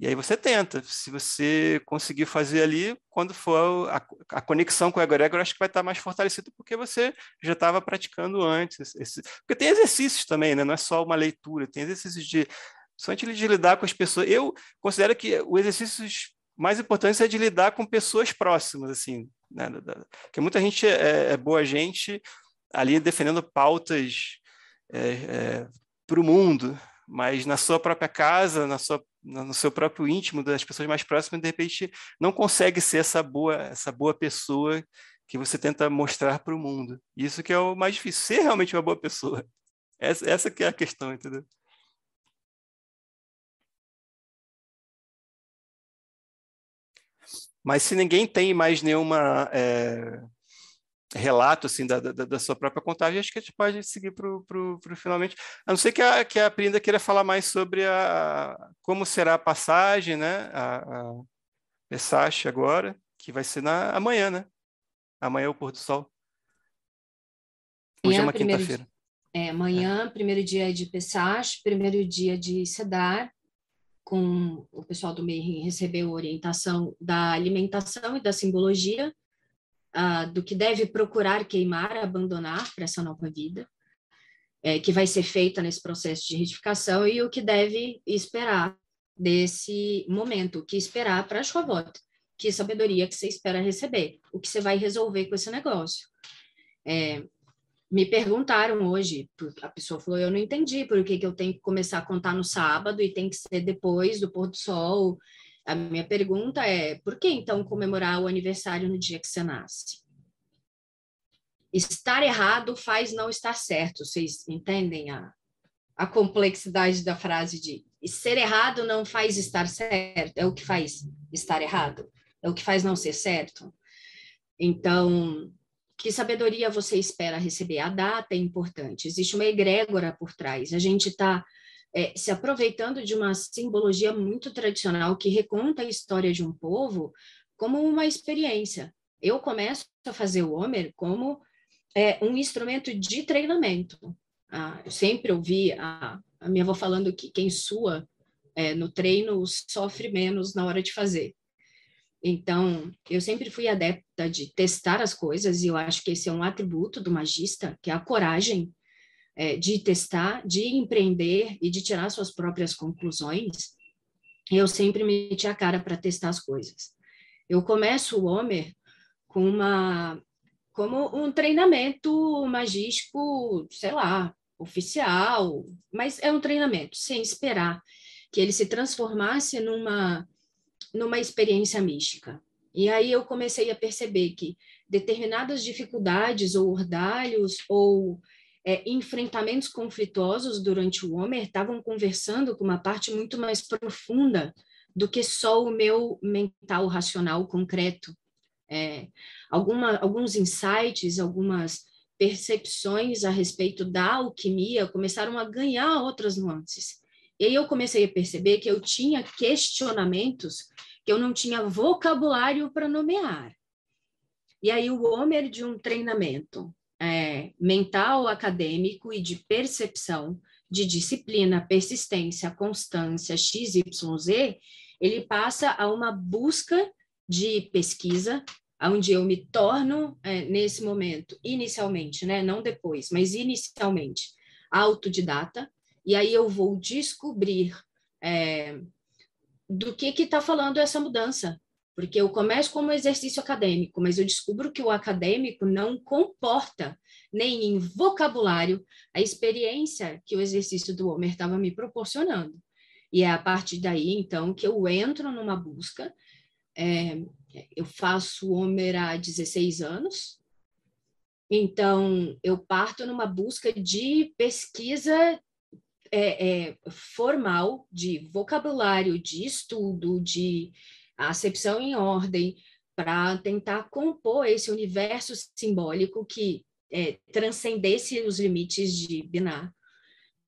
E aí você tenta. Se você conseguir fazer ali, quando for a, a conexão com o egregor, acho que vai estar mais fortalecido porque você já estava praticando antes. Esse, porque tem exercícios também, né? não é só uma leitura, tem exercícios de de lidar com as pessoas. Eu considero que o exercício mais importante é de lidar com pessoas próximas, assim, né? Porque muita gente é, é boa gente ali defendendo pautas é, é, para o mundo, mas na sua própria casa, na sua, no seu próprio íntimo, das pessoas mais próximas, de repente não consegue ser essa boa, essa boa pessoa que você tenta mostrar para o mundo. Isso que é o mais difícil, ser realmente uma boa pessoa. Essa, essa que é a questão, entendeu? Mas se ninguém tem mais nenhuma é, relato assim da, da, da, sua própria contagem, acho que a gente pode seguir para o finalmente. A não ser que a, que a Prinda queira falar mais sobre a, como será a passagem, né? A, a agora, que vai ser na, amanhã, né? Amanhã é o pôr do sol. Hoje é uma quinta-feira. É, amanhã, é. primeiro dia de Pessache, primeiro dia de Sedar, com o pessoal do MEI recebeu orientação da alimentação e da simbologia, uh, do que deve procurar queimar, abandonar para essa nova vida, é, que vai ser feita nesse processo de retificação, e o que deve esperar desse momento, o que esperar para a Shavuot, que sabedoria que você espera receber, o que você vai resolver com esse negócio. É, me perguntaram hoje, a pessoa falou, eu não entendi por que, que eu tenho que começar a contar no sábado e tem que ser depois do pôr do sol. A minha pergunta é, por que então comemorar o aniversário no dia que você nasce? Estar errado faz não estar certo, vocês entendem a, a complexidade da frase de ser errado não faz estar certo, é o que faz estar errado, é o que faz não ser certo. Então, que sabedoria você espera receber? A data é importante, existe uma egrégora por trás. A gente está é, se aproveitando de uma simbologia muito tradicional que reconta a história de um povo como uma experiência. Eu começo a fazer o Homer como é, um instrumento de treinamento. Ah, eu sempre ouvi a, a, minha avó falando que quem sua é, no treino sofre menos na hora de fazer. Então, eu sempre fui adepta de testar as coisas, e eu acho que esse é um atributo do magista, que é a coragem é, de testar, de empreender e de tirar suas próprias conclusões. Eu sempre meti a cara para testar as coisas. Eu começo o Homer com uma como um treinamento magístico, sei lá, oficial, mas é um treinamento, sem esperar que ele se transformasse numa numa experiência mística. E aí eu comecei a perceber que determinadas dificuldades ou ordalhos ou é, enfrentamentos conflituosos durante o Homer estavam conversando com uma parte muito mais profunda do que só o meu mental racional concreto. É, alguma, alguns insights, algumas percepções a respeito da alquimia começaram a ganhar outras nuances. E aí eu comecei a perceber que eu tinha questionamentos que eu não tinha vocabulário para nomear. E aí o Homer de um treinamento é, mental, acadêmico e de percepção, de disciplina, persistência, constância, XYZ, ele passa a uma busca de pesquisa, onde eu me torno, é, nesse momento, inicialmente, né, não depois, mas inicialmente, autodidata, e aí eu vou descobrir é, do que está falando essa mudança. Porque eu começo como exercício acadêmico, mas eu descubro que o acadêmico não comporta nem em vocabulário a experiência que o exercício do Homer estava me proporcionando. E é a partir daí, então, que eu entro numa busca. É, eu faço Homer há 16 anos, então eu parto numa busca de pesquisa é, é, formal de vocabulário, de estudo, de acepção em ordem, para tentar compor esse universo simbólico que é, transcendesse os limites de Binar,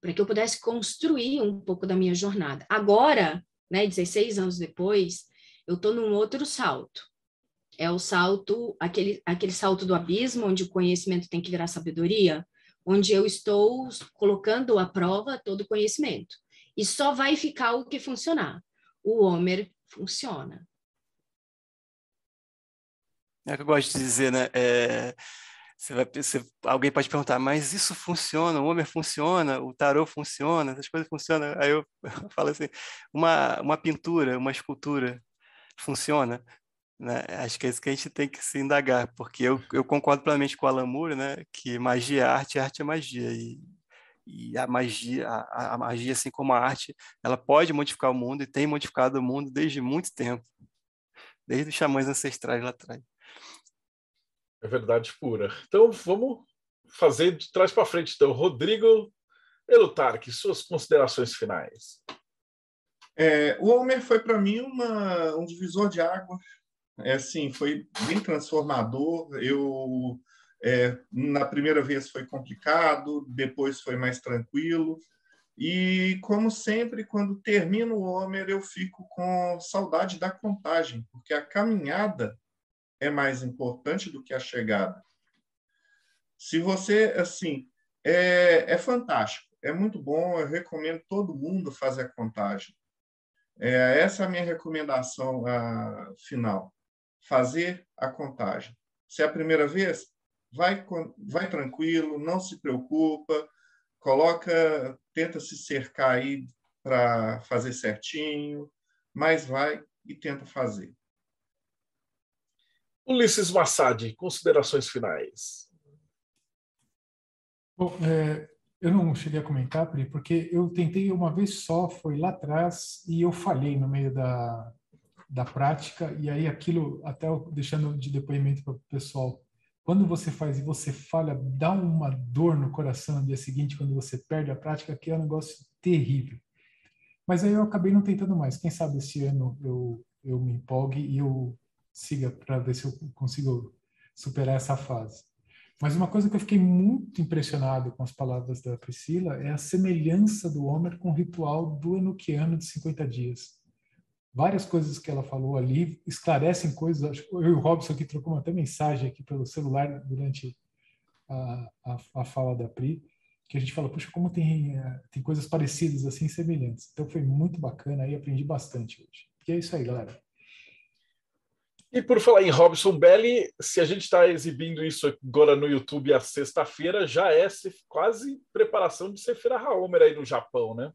para que eu pudesse construir um pouco da minha jornada. Agora, né, 16 anos depois, eu estou num outro salto. É o salto, aquele, aquele salto do abismo, onde o conhecimento tem que virar sabedoria, onde eu estou colocando à prova todo o conhecimento. E só vai ficar o que funcionar. O Homer funciona. É o que eu gosto de dizer, né? É, você vai, você, alguém pode perguntar, mas isso funciona? O Homer funciona? O tarô funciona? Essas coisas funcionam? Aí eu, eu [laughs] falo assim, uma, uma pintura, uma escultura funciona? Né? Acho que é isso que a gente tem que se indagar, porque eu, eu concordo plenamente com o Alan Moore, né? que magia é arte, arte é magia, e, e a magia, a, a magia, assim como a arte, ela pode modificar o mundo e tem modificado o mundo desde muito tempo, desde os xamãs ancestrais lá atrás. É verdade pura. Então vamos fazer de trás para frente. Então, Rodrigo Elutarque, suas considerações finais. É, o Homer foi para mim uma, um divisor de água. É assim, foi bem transformador. Eu é, na primeira vez foi complicado, depois foi mais tranquilo. E como sempre, quando termino o Homer, eu fico com saudade da contagem, porque a caminhada é mais importante do que a chegada. Se você, assim, é, é fantástico, é muito bom, eu recomendo todo mundo fazer a contagem. É, essa é a minha recomendação a, final, fazer a contagem. Se é a primeira vez, vai, vai tranquilo, não se preocupa, coloca, tenta se cercar aí para fazer certinho, mas vai e tenta fazer. Ulisses Massad, considerações finais. Bom, é, eu não cheguei a comentar, Pri, porque eu tentei uma vez só, foi lá atrás, e eu falhei no meio da, da prática, e aí aquilo, até deixando de depoimento para o pessoal, quando você faz e você falha, dá uma dor no coração no dia seguinte, quando você perde a prática, que é um negócio terrível. Mas aí eu acabei não tentando mais. Quem sabe esse ano eu, eu me empolgue e eu siga para ver se eu consigo superar essa fase. Mas uma coisa que eu fiquei muito impressionado com as palavras da Priscila é a semelhança do Homer com o ritual do Enochiano de 50 dias. Várias coisas que ela falou ali esclarecem coisas. Acho que eu e o Robson aqui trocamos até mensagem aqui pelo celular durante a, a, a fala da Pri, que a gente fala, puxa, como tem, eh, tem coisas parecidas assim, semelhantes. Então foi muito bacana e aprendi bastante hoje. E é isso aí, galera. E por falar em Robson Belli, se a gente está exibindo isso agora no YouTube a sexta-feira, já é quase preparação de Sefira Haomer aí no Japão, né?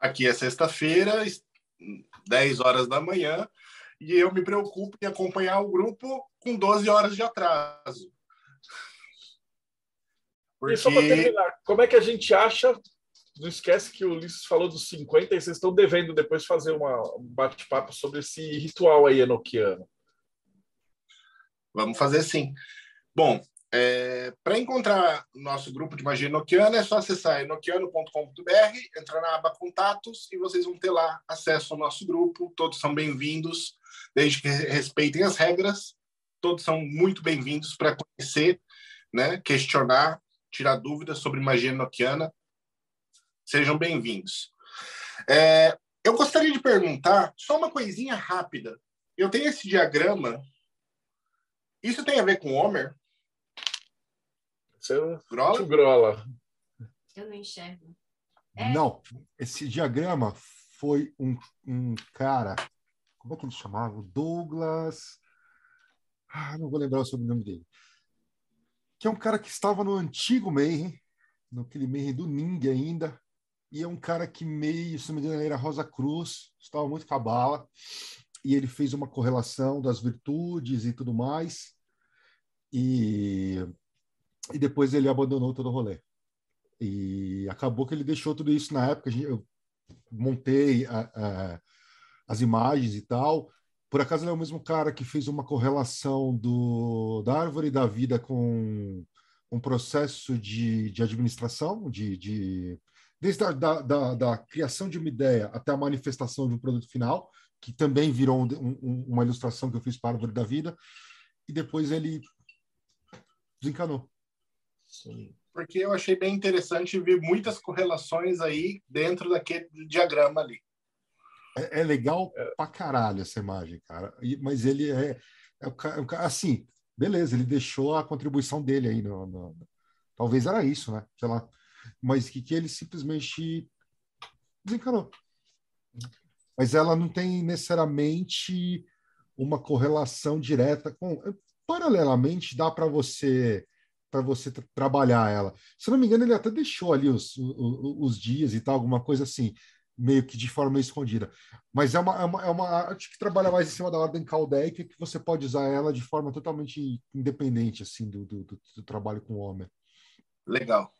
Aqui é sexta-feira, 10 horas da manhã, e eu me preocupo em acompanhar o grupo com 12 horas de atraso. Porque... E só para terminar, como é que a gente acha não esquece que o Ulisses falou dos 50 e vocês estão devendo depois fazer uma, um bate-papo sobre esse ritual aí enoquiano. Vamos fazer sim. Bom, é, para encontrar nosso grupo de magia enoquiana, é só acessar enoquiano.com.br, entrar na aba Contatos e vocês vão ter lá acesso ao nosso grupo. Todos são bem-vindos, desde que respeitem as regras. Todos são muito bem-vindos para conhecer, né, questionar, tirar dúvidas sobre magia enoquiana. Sejam bem-vindos. É, eu gostaria de perguntar só uma coisinha rápida. Eu tenho esse diagrama isso tem a ver com Homer? Seu Grola? Grola. Eu não enxergo. É. Não, esse diagrama foi um, um cara. Como é que ele chamava? Douglas. Ah, não vou lembrar o sobrenome dele. Que é um cara que estava no antigo Mayhem, naquele Mayhem do Ning ainda. E é um cara que meio, se não me engano, ele era Rosa Cruz, estava muito cabala e ele fez uma correlação das virtudes e tudo mais, e, e depois ele abandonou todo o rolê. E acabou que ele deixou tudo isso na época. Eu montei a, a, as imagens e tal. Por acaso ele é o mesmo cara que fez uma correlação do, da árvore da vida com um processo de, de administração, de, de desde a da, da, da, criação de uma ideia até a manifestação de um produto final que também virou um, um, uma ilustração que eu fiz para a Árvore da Vida, e depois ele desencanou. Sim. Porque eu achei bem interessante ver muitas correlações aí dentro daquele diagrama ali. É, é legal pra caralho essa imagem, cara. E, mas ele é, é, é assim, beleza, ele deixou a contribuição dele aí. No, no, talvez era isso, né? Sei lá. Mas que, que ele simplesmente desencanou. Mas ela não tem necessariamente uma correlação direta com. Paralelamente, dá para você para você tra trabalhar ela. Se não me engano, ele até deixou ali os, os, os, dias e tal, alguma coisa assim, meio que de forma escondida. Mas é uma, é uma, é uma arte que trabalha mais em cima da ordem caldeica, que você pode usar ela de forma totalmente independente assim do, do, do, do trabalho com o homem. Legal.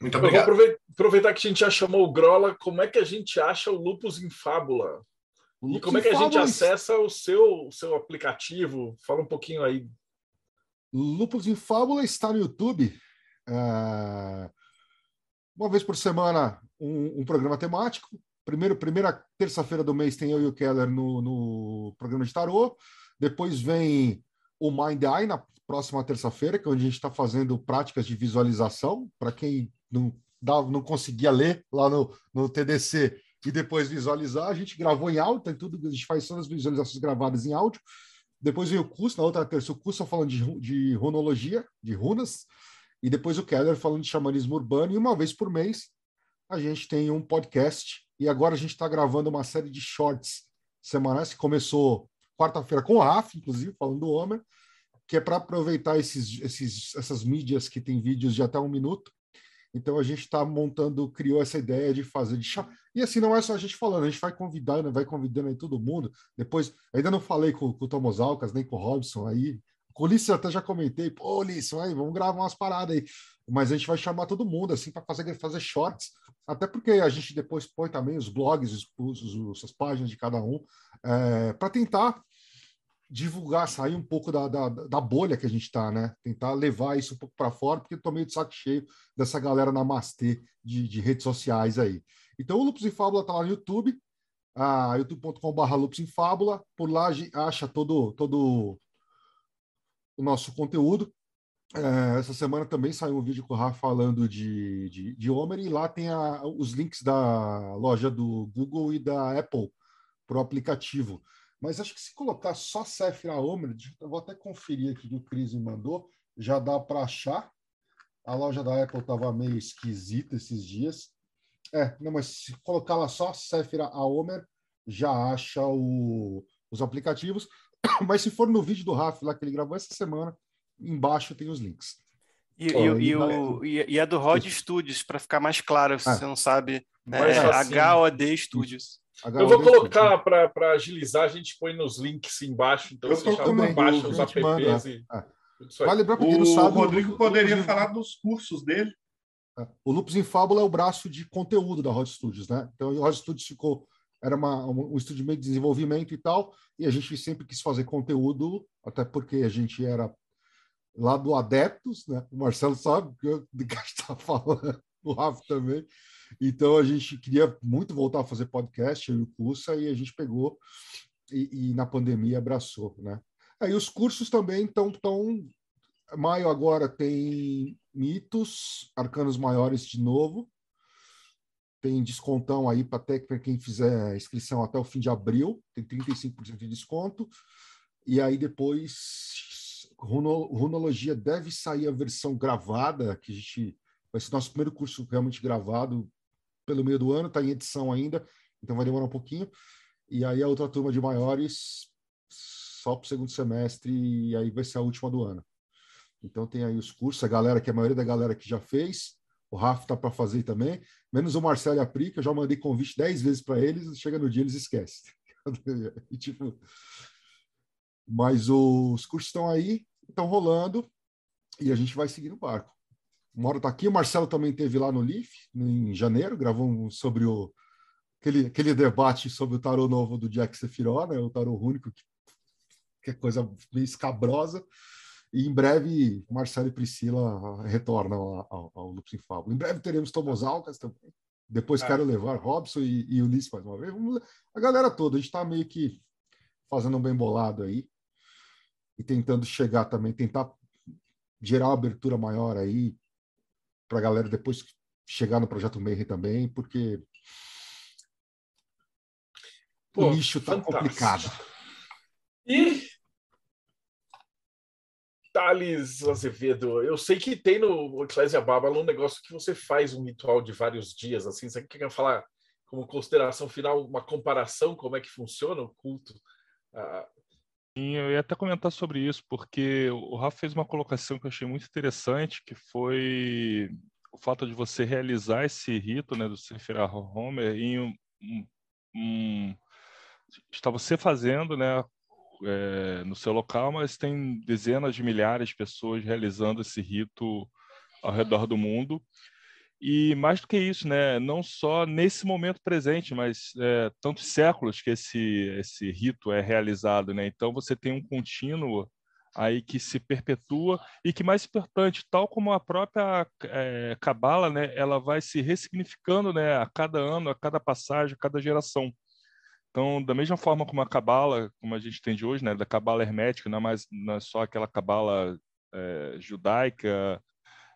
Muito obrigado. Eu vou aproveitar que a gente já chamou o Grola, como é que a gente acha o Lupus em Fábula? E como é que a gente acessa o seu, o seu aplicativo? Fala um pouquinho aí. Lupus em Fábula está no YouTube. É... Uma vez por semana, um, um programa temático. Primeiro, primeira terça-feira do mês tem eu e o Keller no, no programa de tarô. Depois vem o Mind Eye na próxima terça-feira, que é onde a gente está fazendo práticas de visualização. Para quem não, não conseguia ler lá no, no TDC e depois visualizar, a gente gravou em áudio, tem tudo, a gente faz todas as visualizações gravadas em áudio. Depois vem o curso, na outra terça, o curso falando de, de runologia, de runas. E depois o Keller falando de xamanismo urbano. E uma vez por mês a gente tem um podcast. E agora a gente está gravando uma série de shorts semanais que começou quarta-feira com o Raf, inclusive, falando do Homer, que é para aproveitar esses, esses, essas mídias que tem vídeos de até um minuto. Então a gente está montando, criou essa ideia de fazer de chá. E assim, não é só a gente falando, a gente vai convidando, vai convidando aí todo mundo. Depois, ainda não falei com, com o Thomas Alcas, nem com o Robson aí, com o Ulisses até já comentei, pô, Ulisses, aí, vamos gravar umas paradas aí. Mas a gente vai chamar todo mundo, assim, para fazer, fazer shorts, até porque a gente depois põe também os blogs, os, os, as páginas de cada um, é, para tentar divulgar, sair um pouco da, da, da bolha que a gente está, né? Tentar levar isso um pouco para fora, porque estou meio de saco cheio dessa galera namastê de, de redes sociais aí. Então, o Lupus em Fábula está lá no YouTube, ah, youtube.com.br Lupus em Fábula. Por lá acha todo, todo o nosso conteúdo. É, essa semana também saiu um vídeo com o Rafa falando de, de, de Homer, e lá tem a, os links da loja do Google e da Apple para o aplicativo. Mas acho que se colocar só Sephira Homer, eu vou até conferir aqui que o Cris me mandou, já dá para achar. A loja da Apple estava meio esquisita esses dias. É, não, mas se colocar lá só Sephira Homer, já acha o, os aplicativos. [coughs] Mas se for no vídeo do Rafa lá que ele gravou essa semana, embaixo tem os links. E, oh, e, e, o, e, a do Rod Studios, para ficar mais claro, se ah, você não sabe, é, assim, HOD Studios. Eu vou colocar para agilizar, a gente põe nos links embaixo, então eu você já baixa os apps e... Ah. Vale lembrar porque o não sabe. O Rodrigo poderia Lupus falar dos cursos dele. Ah, o Lupus em Fábula é o braço de conteúdo da Rod Studios, né? Então, o Rod Studios ficou era uma, um estúdio meio de desenvolvimento e tal, e a gente sempre quis fazer conteúdo, até porque a gente era lá do Adeptos, né? O Marcelo sabe do que a gente está falando, [laughs] o Rafa também. Então a gente queria muito voltar a fazer podcast, eu e o Cursa, e a gente pegou e, e na pandemia abraçou, né? Aí os cursos também estão tão maio agora tem mitos, arcanos maiores de novo, tem descontão aí para quem fizer inscrição até o fim de abril, tem 35% de desconto. E aí depois, runo, runologia deve sair a versão gravada, que a gente vai ser nosso primeiro curso realmente gravado pelo meio do ano, está em edição ainda, então vai demorar um pouquinho. E aí a outra turma de maiores só para o segundo semestre, e aí vai ser a última do ano. Então tem aí os cursos, a galera que a maioria da galera que já fez, o Rafa tá para fazer também, menos o Marcelo e a Pri, que eu já mandei convite dez vezes para eles, chega no dia eles esquecem. [laughs] e, tipo, mas os cursos estão aí, estão rolando, e a gente vai seguir no barco. Uma hora tá aqui, o Marcelo também teve lá no LIF, em janeiro, gravou um sobre o aquele, aquele debate sobre o tarô novo do Jack Sephiroth, né, o tarô único, que, que é coisa meio escabrosa. E em breve, Marcelo e Priscila retornam ao, ao, Lupus em Fábula. Em breve teremos Tomos Alcas também. Depois Ah. quero levar Robson e, e Ulisses mais uma vez. Vamos a galera toda, a gente está meio que fazendo um bem bolado aí e tentando chegar também, tentar gerar uma abertura maior aí para a galera depois chegar no projeto Mayhem também, porque Pô, o nicho tá fantástico. complicado. E Thales Azevedo, eu sei que tem no Ecclesia Babylon um negócio que você faz um ritual de vários dias, assim, você quer falar como consideração final, uma comparação, como é que funciona o culto? Ah, Sim, eu ia até comentar sobre isso, porque o Rafa fez uma colocação que eu achei muito interessante, que foi o fato de você realizar esse rito, né, do Sefer Homer em um, um- um- está você fazendo, né, é, no seu local, mas tem dezenas de milhares de pessoas realizando esse rito ao redor do mundo. E mais do que isso, né, não só nesse momento presente, mas é, tantos séculos que esse esse rito é realizado, né? Então você tem um contínuo aí que se perpetua e que mais importante, tal como a própria é, cabala, né, ela vai se ressignificando, né, a cada ano, a cada passagem, a cada geração. Então, da mesma forma como a cabala, como a gente tem de hoje, né, da cabala hermética, não é mais não é só aquela cabala é, judaica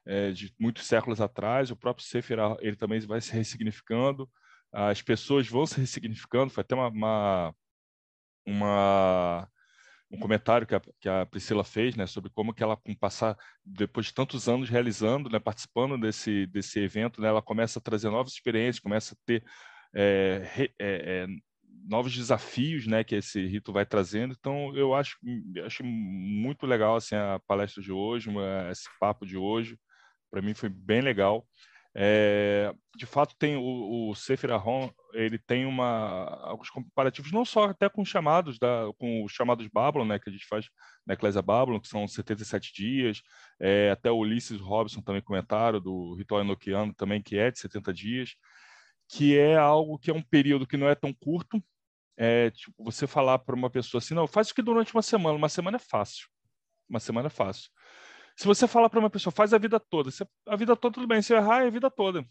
é, de muitos séculos atrás, o próprio Sefer ele também vai se ressignificando, as pessoas vão se ressignificando. Foi até uma, uma, uma- um comentário que a, que a Priscila fez, né, sobre como que ela, com passar depois de tantos anos realizando, né, participando desse desse evento, né, ela começa a trazer novas experiências, começa a ter é, re- é, é, novos desafios, né, que esse rito vai trazendo. Então, eu acho, acho muito legal assim a palestra de hoje, esse papo de hoje. Para mim foi bem legal. É, de fato, tem o, o Sefer ele tem uma, alguns comparativos, não só até com os chamados, da, com os chamados Babylon, né, que a gente faz na Eclésia Babylon, que são 77 dias, é, até o Ulisses Robson também comentaram, do Ritual Enoquiano também, que é de 70 dias, que é algo que é um período que não é tão curto, é, tipo, você falar para uma pessoa assim, não, faz isso aqui durante uma semana, uma semana é fácil, uma semana é fácil. Se você falar para uma pessoa, faz a vida toda, você- a vida toda tudo bem, se eu errar é a vida toda,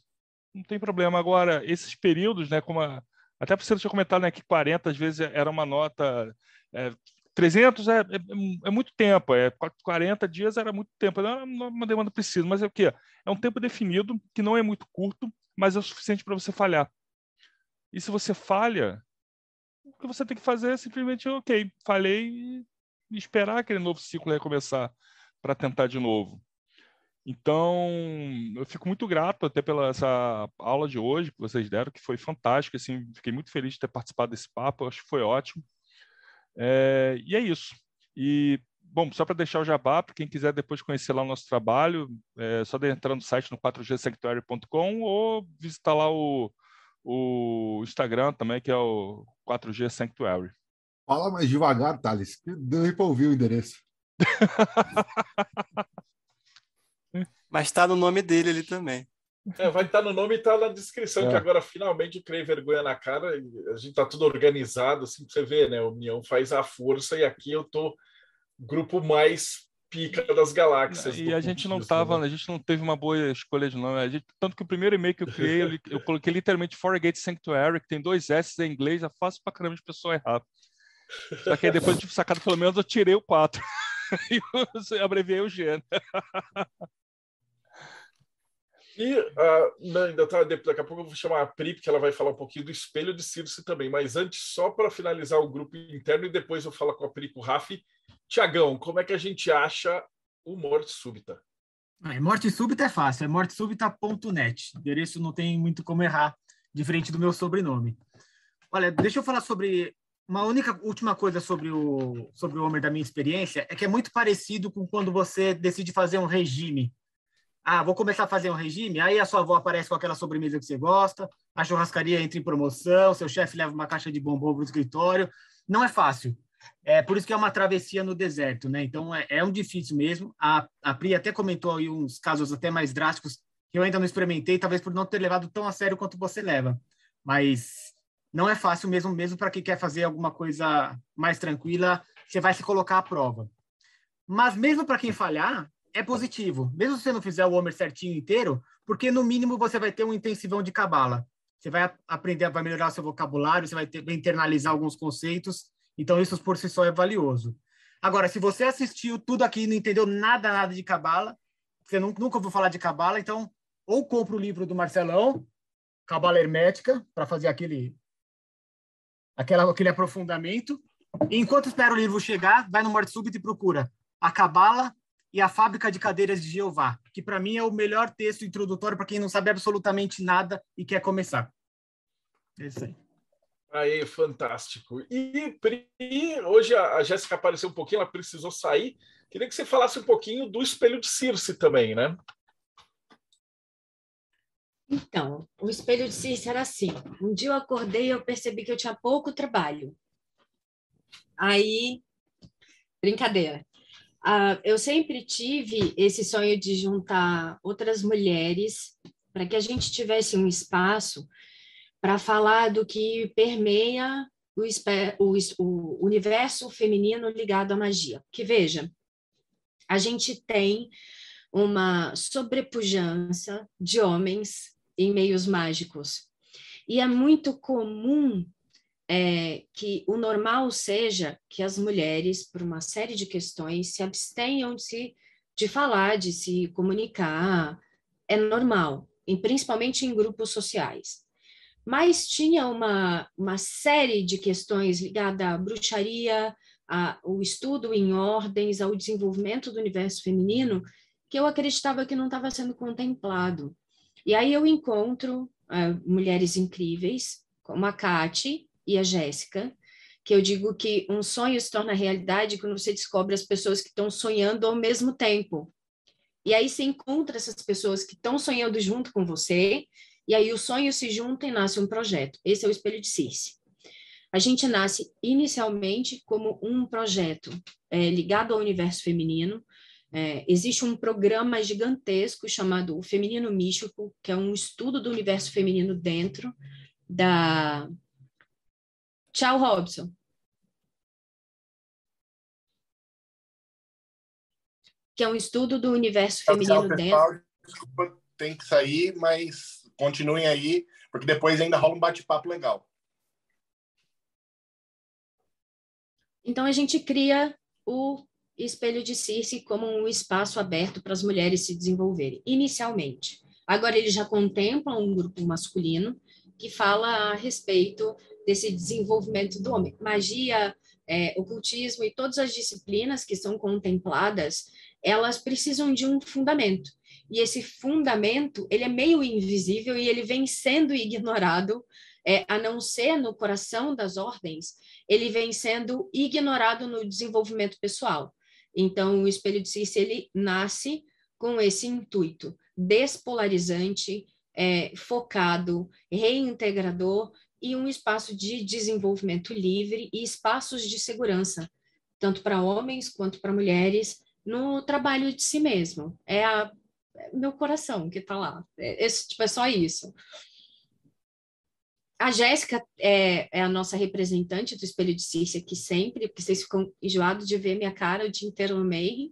não tem problema. Agora, esses períodos, né, como a, até você tinha comentado, né, que 40 às vezes era uma nota, é, 300 é, é, é muito tempo, é 40 dias era muito tempo, não era uma demanda precisa, mas é o quê? É um tempo definido que não é muito curto, mas é o suficiente para você falhar. E se você falha, o que você tem que fazer é simplesmente, ok, falhei e esperar aquele novo ciclo recomeçar para tentar de novo. Então, eu fico muito grato até pela essa aula de hoje que vocês deram, que foi fantástica. Assim, fiquei muito feliz de ter participado desse papo, acho que foi ótimo. É, e é isso. E, bom, só para deixar o jabá, para quem quiser depois conhecer lá o nosso trabalho, é só entrar no site no 4gsanctuary.com ou visitar lá o, o Instagram também, que é o 4G Sanctuary. Fala mais devagar, Thales, que deu para ouvir o endereço. [laughs] Mas está no nome dele ali também. É, vai estar no nome e está na descrição, É. que agora finalmente eu criei vergonha na cara. e A gente está tudo organizado, assim, pra você ver, né? A União faz a força e aqui eu tô grupo mais pica das galáxias. E a gente não cultismo, tava, né? a gente não teve uma boa escolha de nome. A gente, tanto que o primeiro e-mail que eu criei, eu, coloquei literalmente Forgate Sanctuary, que tem dois S em inglês, é fácil pra caramba de pessoa errar. Só que aí depois de tipo, sacado, pelo menos eu tirei o 4. E eu abreviei o G. né? E não, ainda tá, daqui a pouco eu vou chamar a Pri, porque ela vai falar um pouquinho do espelho de Circe também. Mas antes, só para finalizar o grupo interno, e depois eu falo com a Pri e com o Rafi. Tiagão, como é que a gente acha o Morte Súbita? É, morte súbita é fácil, é mortesúbita.net. Endereço não tem muito como errar, diferente do meu sobrenome. Olha, deixa eu falar sobre uma única última coisa sobre o sobre o Homer da minha experiência, é que é muito parecido com quando você decide fazer um regime. Ah, vou começar a fazer um regime, aí a sua avó aparece com aquela sobremesa que você gosta, a churrascaria entra em promoção, seu chefe leva uma caixa de bombom para o escritório. Não é fácil. É por isso que é uma travessia no deserto, né? Então é, é um difícil mesmo. A, a Pri até comentou aí uns casos até mais drásticos que eu ainda não experimentei, talvez por não ter levado tão a sério quanto você leva. Mas não é fácil mesmo, mesmo para quem quer fazer alguma coisa mais tranquila, você vai se colocar à prova. Mas mesmo para quem falhar, é positivo. Mesmo se você não fizer o Homer certinho inteiro, porque no mínimo você vai ter um intensivão de cabala. você vai aprender, vai melhorar seu vocabulário, você vai, ter, vai internalizar alguns conceitos. Então, isso por si só é valioso. Agora, se você assistiu tudo aqui e não entendeu nada, nada de cabala, você nunca, ouviu falar de cabala, então ou compra o livro do Marcelão, Cabala Hermética, para fazer aquele, aquela, aquele aprofundamento. E enquanto espera o livro chegar, vai no Morte Súbito e procura a Cabala e a Fábrica de Cadeiras de Jeová, que para mim é o melhor texto introdutório para quem não sabe absolutamente nada e quer começar. É isso aí. Aí, fantástico. E, hoje a Jéssica apareceu um pouquinho, ela precisou sair. Queria que você falasse um pouquinho do espelho de Circe também, né? Então, o espelho de Circe era assim. Um dia eu acordei e eu percebi que eu tinha pouco trabalho. Aí, brincadeira. Uh, eu sempre tive esse sonho de juntar outras mulheres para que a gente tivesse um espaço para falar do que permeia o, o, o, universo feminino ligado à magia. Que veja, a gente tem uma sobrepujança de homens em meios mágicos. E é muito comum é, que o normal seja que as mulheres, por uma série de questões, se abstenham de, se, de falar, de se comunicar. É normal, e principalmente em grupos sociais mas tinha uma, uma série de questões ligadas à bruxaria, ao estudo em ordens, ao desenvolvimento do universo feminino, que eu acreditava que não estava sendo contemplado. E aí eu encontro uh, mulheres incríveis, como a Kate e a Jéssica, que eu digo que um sonho se torna realidade quando você descobre as pessoas que estão sonhando ao mesmo tempo. E aí você encontra essas pessoas que estão sonhando junto com você e aí o sonho se junta e nasce um projeto. Esse é o espelho de Circe. A gente nasce inicialmente como um projeto é, ligado ao universo feminino. É, existe um programa gigantesco chamado o Feminino Místico, que é um estudo do universo feminino dentro da. Tchau, Robson. Que é um estudo do universo feminino tchau, dentro. Desculpa, tem que sair, mas continuem aí, porque depois ainda rola um bate-papo legal. Então a gente cria o espelho de Circe como um espaço aberto para as mulheres se desenvolverem, inicialmente. Agora ele já contempla um grupo masculino que fala a respeito desse desenvolvimento do homem. Magia, é, ocultismo e todas as disciplinas que são contempladas, elas precisam de um fundamento e esse fundamento ele é meio invisível e ele vem sendo ignorado, é, a não ser no coração das ordens, ele vem sendo ignorado no desenvolvimento pessoal. Então, o espelho de Circe ele nasce com esse intuito despolarizante, é, focado, reintegrador e um espaço de desenvolvimento livre e espaços de segurança, tanto para homens quanto para mulheres, no trabalho de si mesmo. É a meu coração que está lá. É, esse, tipo, é só isso. A Jéssica é, é, a nossa representante do Espelho de aqui sempre, porque vocês ficam enjoados de ver minha cara o dia inteiro no meio,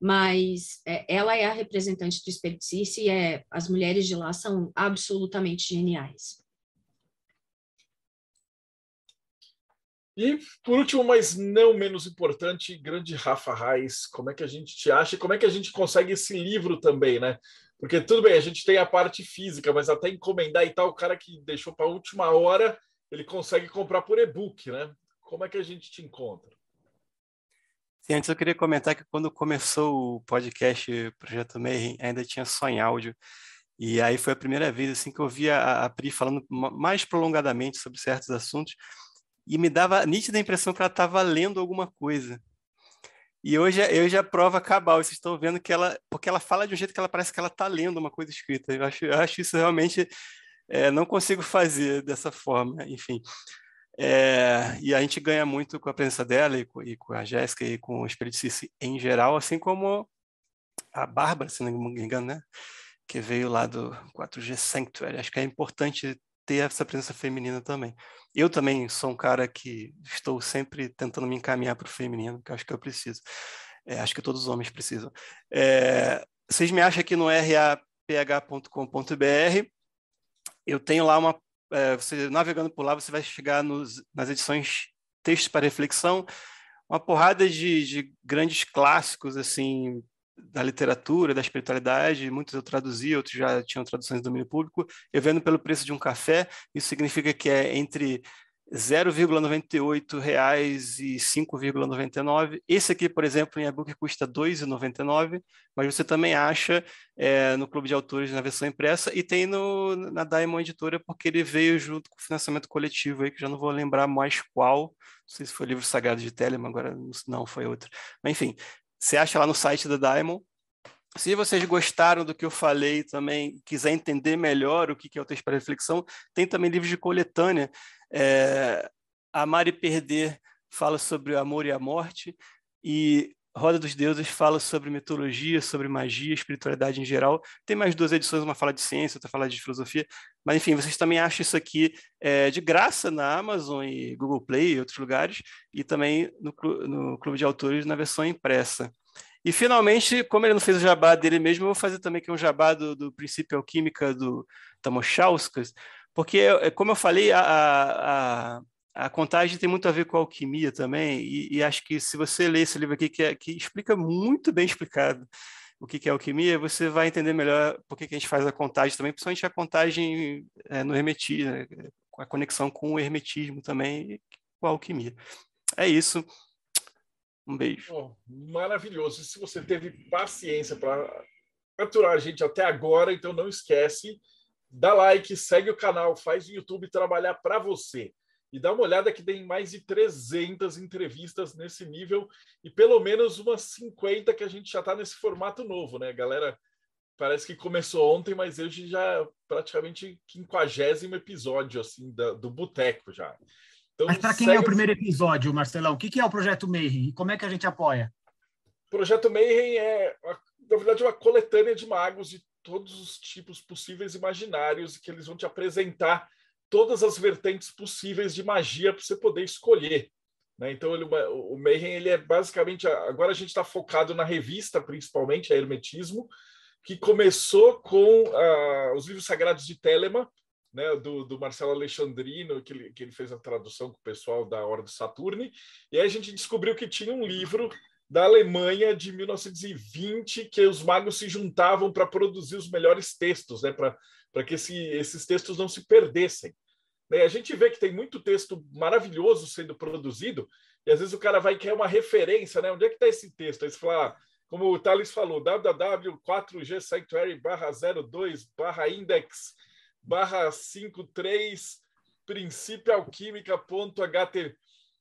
mas é, ela é a representante do Espelho de e é, as mulheres de lá são absolutamente geniais. E, por último, mas não menos importante, grande Rafa Reis, como é que a gente te acha e como é que a gente consegue esse livro também, né? Porque tudo bem, a gente tem a parte física, mas até encomendar e tal, o cara que deixou para a última hora, ele consegue comprar por e-book, né? Como é que a gente te encontra? Sim, antes eu queria comentar que quando começou o podcast Projeto Mayhem, ainda tinha só em áudio. E aí foi a primeira vez assim que eu vi a, a Pri falando mais prolongadamente sobre certos assuntos e me dava a nítida impressão que ela estava lendo alguma coisa. E hoje, eu já prova cabal, vocês estão vendo que ela, porque ela fala de um jeito que ela parece que ela está lendo uma coisa escrita. Eu acho, eu acho isso realmente, é, não consigo fazer dessa forma, enfim. É, e a gente ganha muito com a presença dela e com, e com a Jéssica e com o Espírito Cici em geral, assim como a Bárbara, se não me engano, né? Que veio lá do 4G Sanctuary. Acho que é importante ter essa presença feminina também. Eu também sou um cara que estou sempre tentando me encaminhar para o feminino, que acho que eu preciso. É, acho que todos os homens precisam. É, vocês me acham aqui no raph.com.br. Eu tenho lá uma é, você navegando por lá, você vai chegar nos, nas edições Textos para Reflexão, uma porrada de, de grandes clássicos, assim, da literatura, da espiritualidade, muitos eu traduzi, outros já tinham traduções do domínio público. Eu vendo pelo preço de um café, isso significa que é entre 0,98 reais e 5,99. Esse aqui, por exemplo, em e-book custa 2,99, mas você também acha é, no Clube de Autores na versão impressa e tem no, na Diamond Editora, porque ele veio junto com o financiamento coletivo aí, que já não vou lembrar mais qual, não sei se foi o livro Sagrado de Telemann, agora não foi outro. Mas enfim, você acha lá no site da Diamond. Se vocês gostaram do que eu falei também, quiser entender melhor o que é o texto para reflexão, tem também livros de coletânea é, Amar e Perder fala sobre o amor e a morte, e Roda dos Deuses fala sobre mitologia, sobre magia, espiritualidade em geral. Tem mais duas edições, uma fala de ciência, outra fala de filosofia. Mas, enfim, vocês também acham isso aqui é, de graça na Amazon e Google Play e outros lugares, e também no, no Clube de Autores na versão impressa. E, finalmente, como ele não fez o jabá dele mesmo, eu vou fazer também aqui um jabá do, do Princípio Alquímica do Tamochauskas, porque, é, como eu falei, a, a, contagem tem muito a ver com a alquimia também, e, e acho que se você ler esse livro aqui, que, é, que explica muito bem explicado o que, que é alquimia, você vai entender melhor por que, que a gente faz a contagem também, principalmente a contagem é, no hermetismo, né, a conexão com o hermetismo também, com a alquimia. É isso. Um beijo. Oh, maravilhoso. Se você teve paciência para aturar a gente até agora, então não esquece dá like, segue o canal, faz o YouTube trabalhar para você. E dá uma olhada que tem mais de 300 entrevistas nesse nível e pelo menos umas 50 que a gente já está nesse formato novo, né? Galera, parece que começou ontem, mas hoje já é praticamente quinquagésimo episódio assim da, do Boteco já. Então, mas para quem é o primeiro episódio, Marcelão, o que, que é o Projeto Mayhem e como é que a gente apoia? O Projeto Mayhem é, na verdade, uma coletânea de magos de todos os tipos possíveis imaginários que eles vão te apresentar todas as vertentes possíveis de magia para você poder escolher. Né? Então, ele, o Mayhem ele é basicamente. Agora a gente está focado na revista, principalmente, a Hermetismo, que começou com uh, os livros sagrados de Telema, né, do, do, Marcelo Alexandrino, que ele, que ele fez a tradução com o pessoal da Ordem Saturne, e aí a gente descobriu que tinha um livro da Alemanha de 1920, que os magos se juntavam para produzir os melhores textos, né, para que esse, esses textos não se perdessem. Né, a gente vê que tem muito texto maravilhoso sendo produzido, e às vezes o cara vai querer uma referência, né? Onde é que está esse texto? Aí você fala, ah, como o Thales falou, www.4g sanctuary 02 index 53 princípioalquímica.html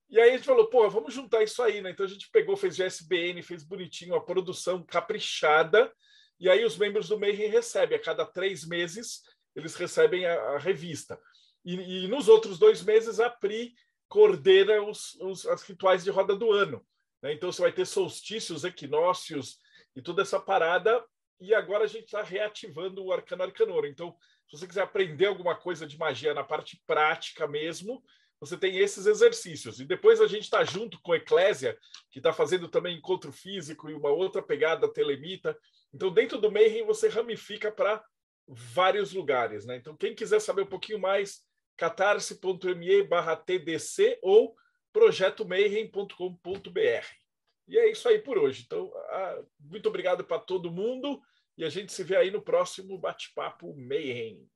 e aí a gente falou, pô, vamos juntar isso aí, né? Então a gente pegou, fez GSBN, fez bonitinho, a produção caprichada, e aí os membros do Mayhem recebem, a cada três meses, eles recebem a, a revista. E, e, nos outros dois meses, a Pri coordena os, os as rituais de roda do ano. Né? Então você vai ter solstícios, equinócios e toda essa parada. E agora a gente está reativando o Arcano Arcanor. Então, se você quiser aprender alguma coisa de magia na parte prática mesmo, você tem esses exercícios. E depois a gente está junto com a Eclésia, que está fazendo também encontro físico e uma outra pegada telemita. Então, dentro do Mayhem, você ramifica para vários lugares. Né? Então, quem quiser saber um pouquinho mais, catarse.me barra TDC ou projetomayhem.com.br. E é isso aí por hoje. Então, muito obrigado para todo mundo e a gente se vê aí no próximo bate-papo Mayhem.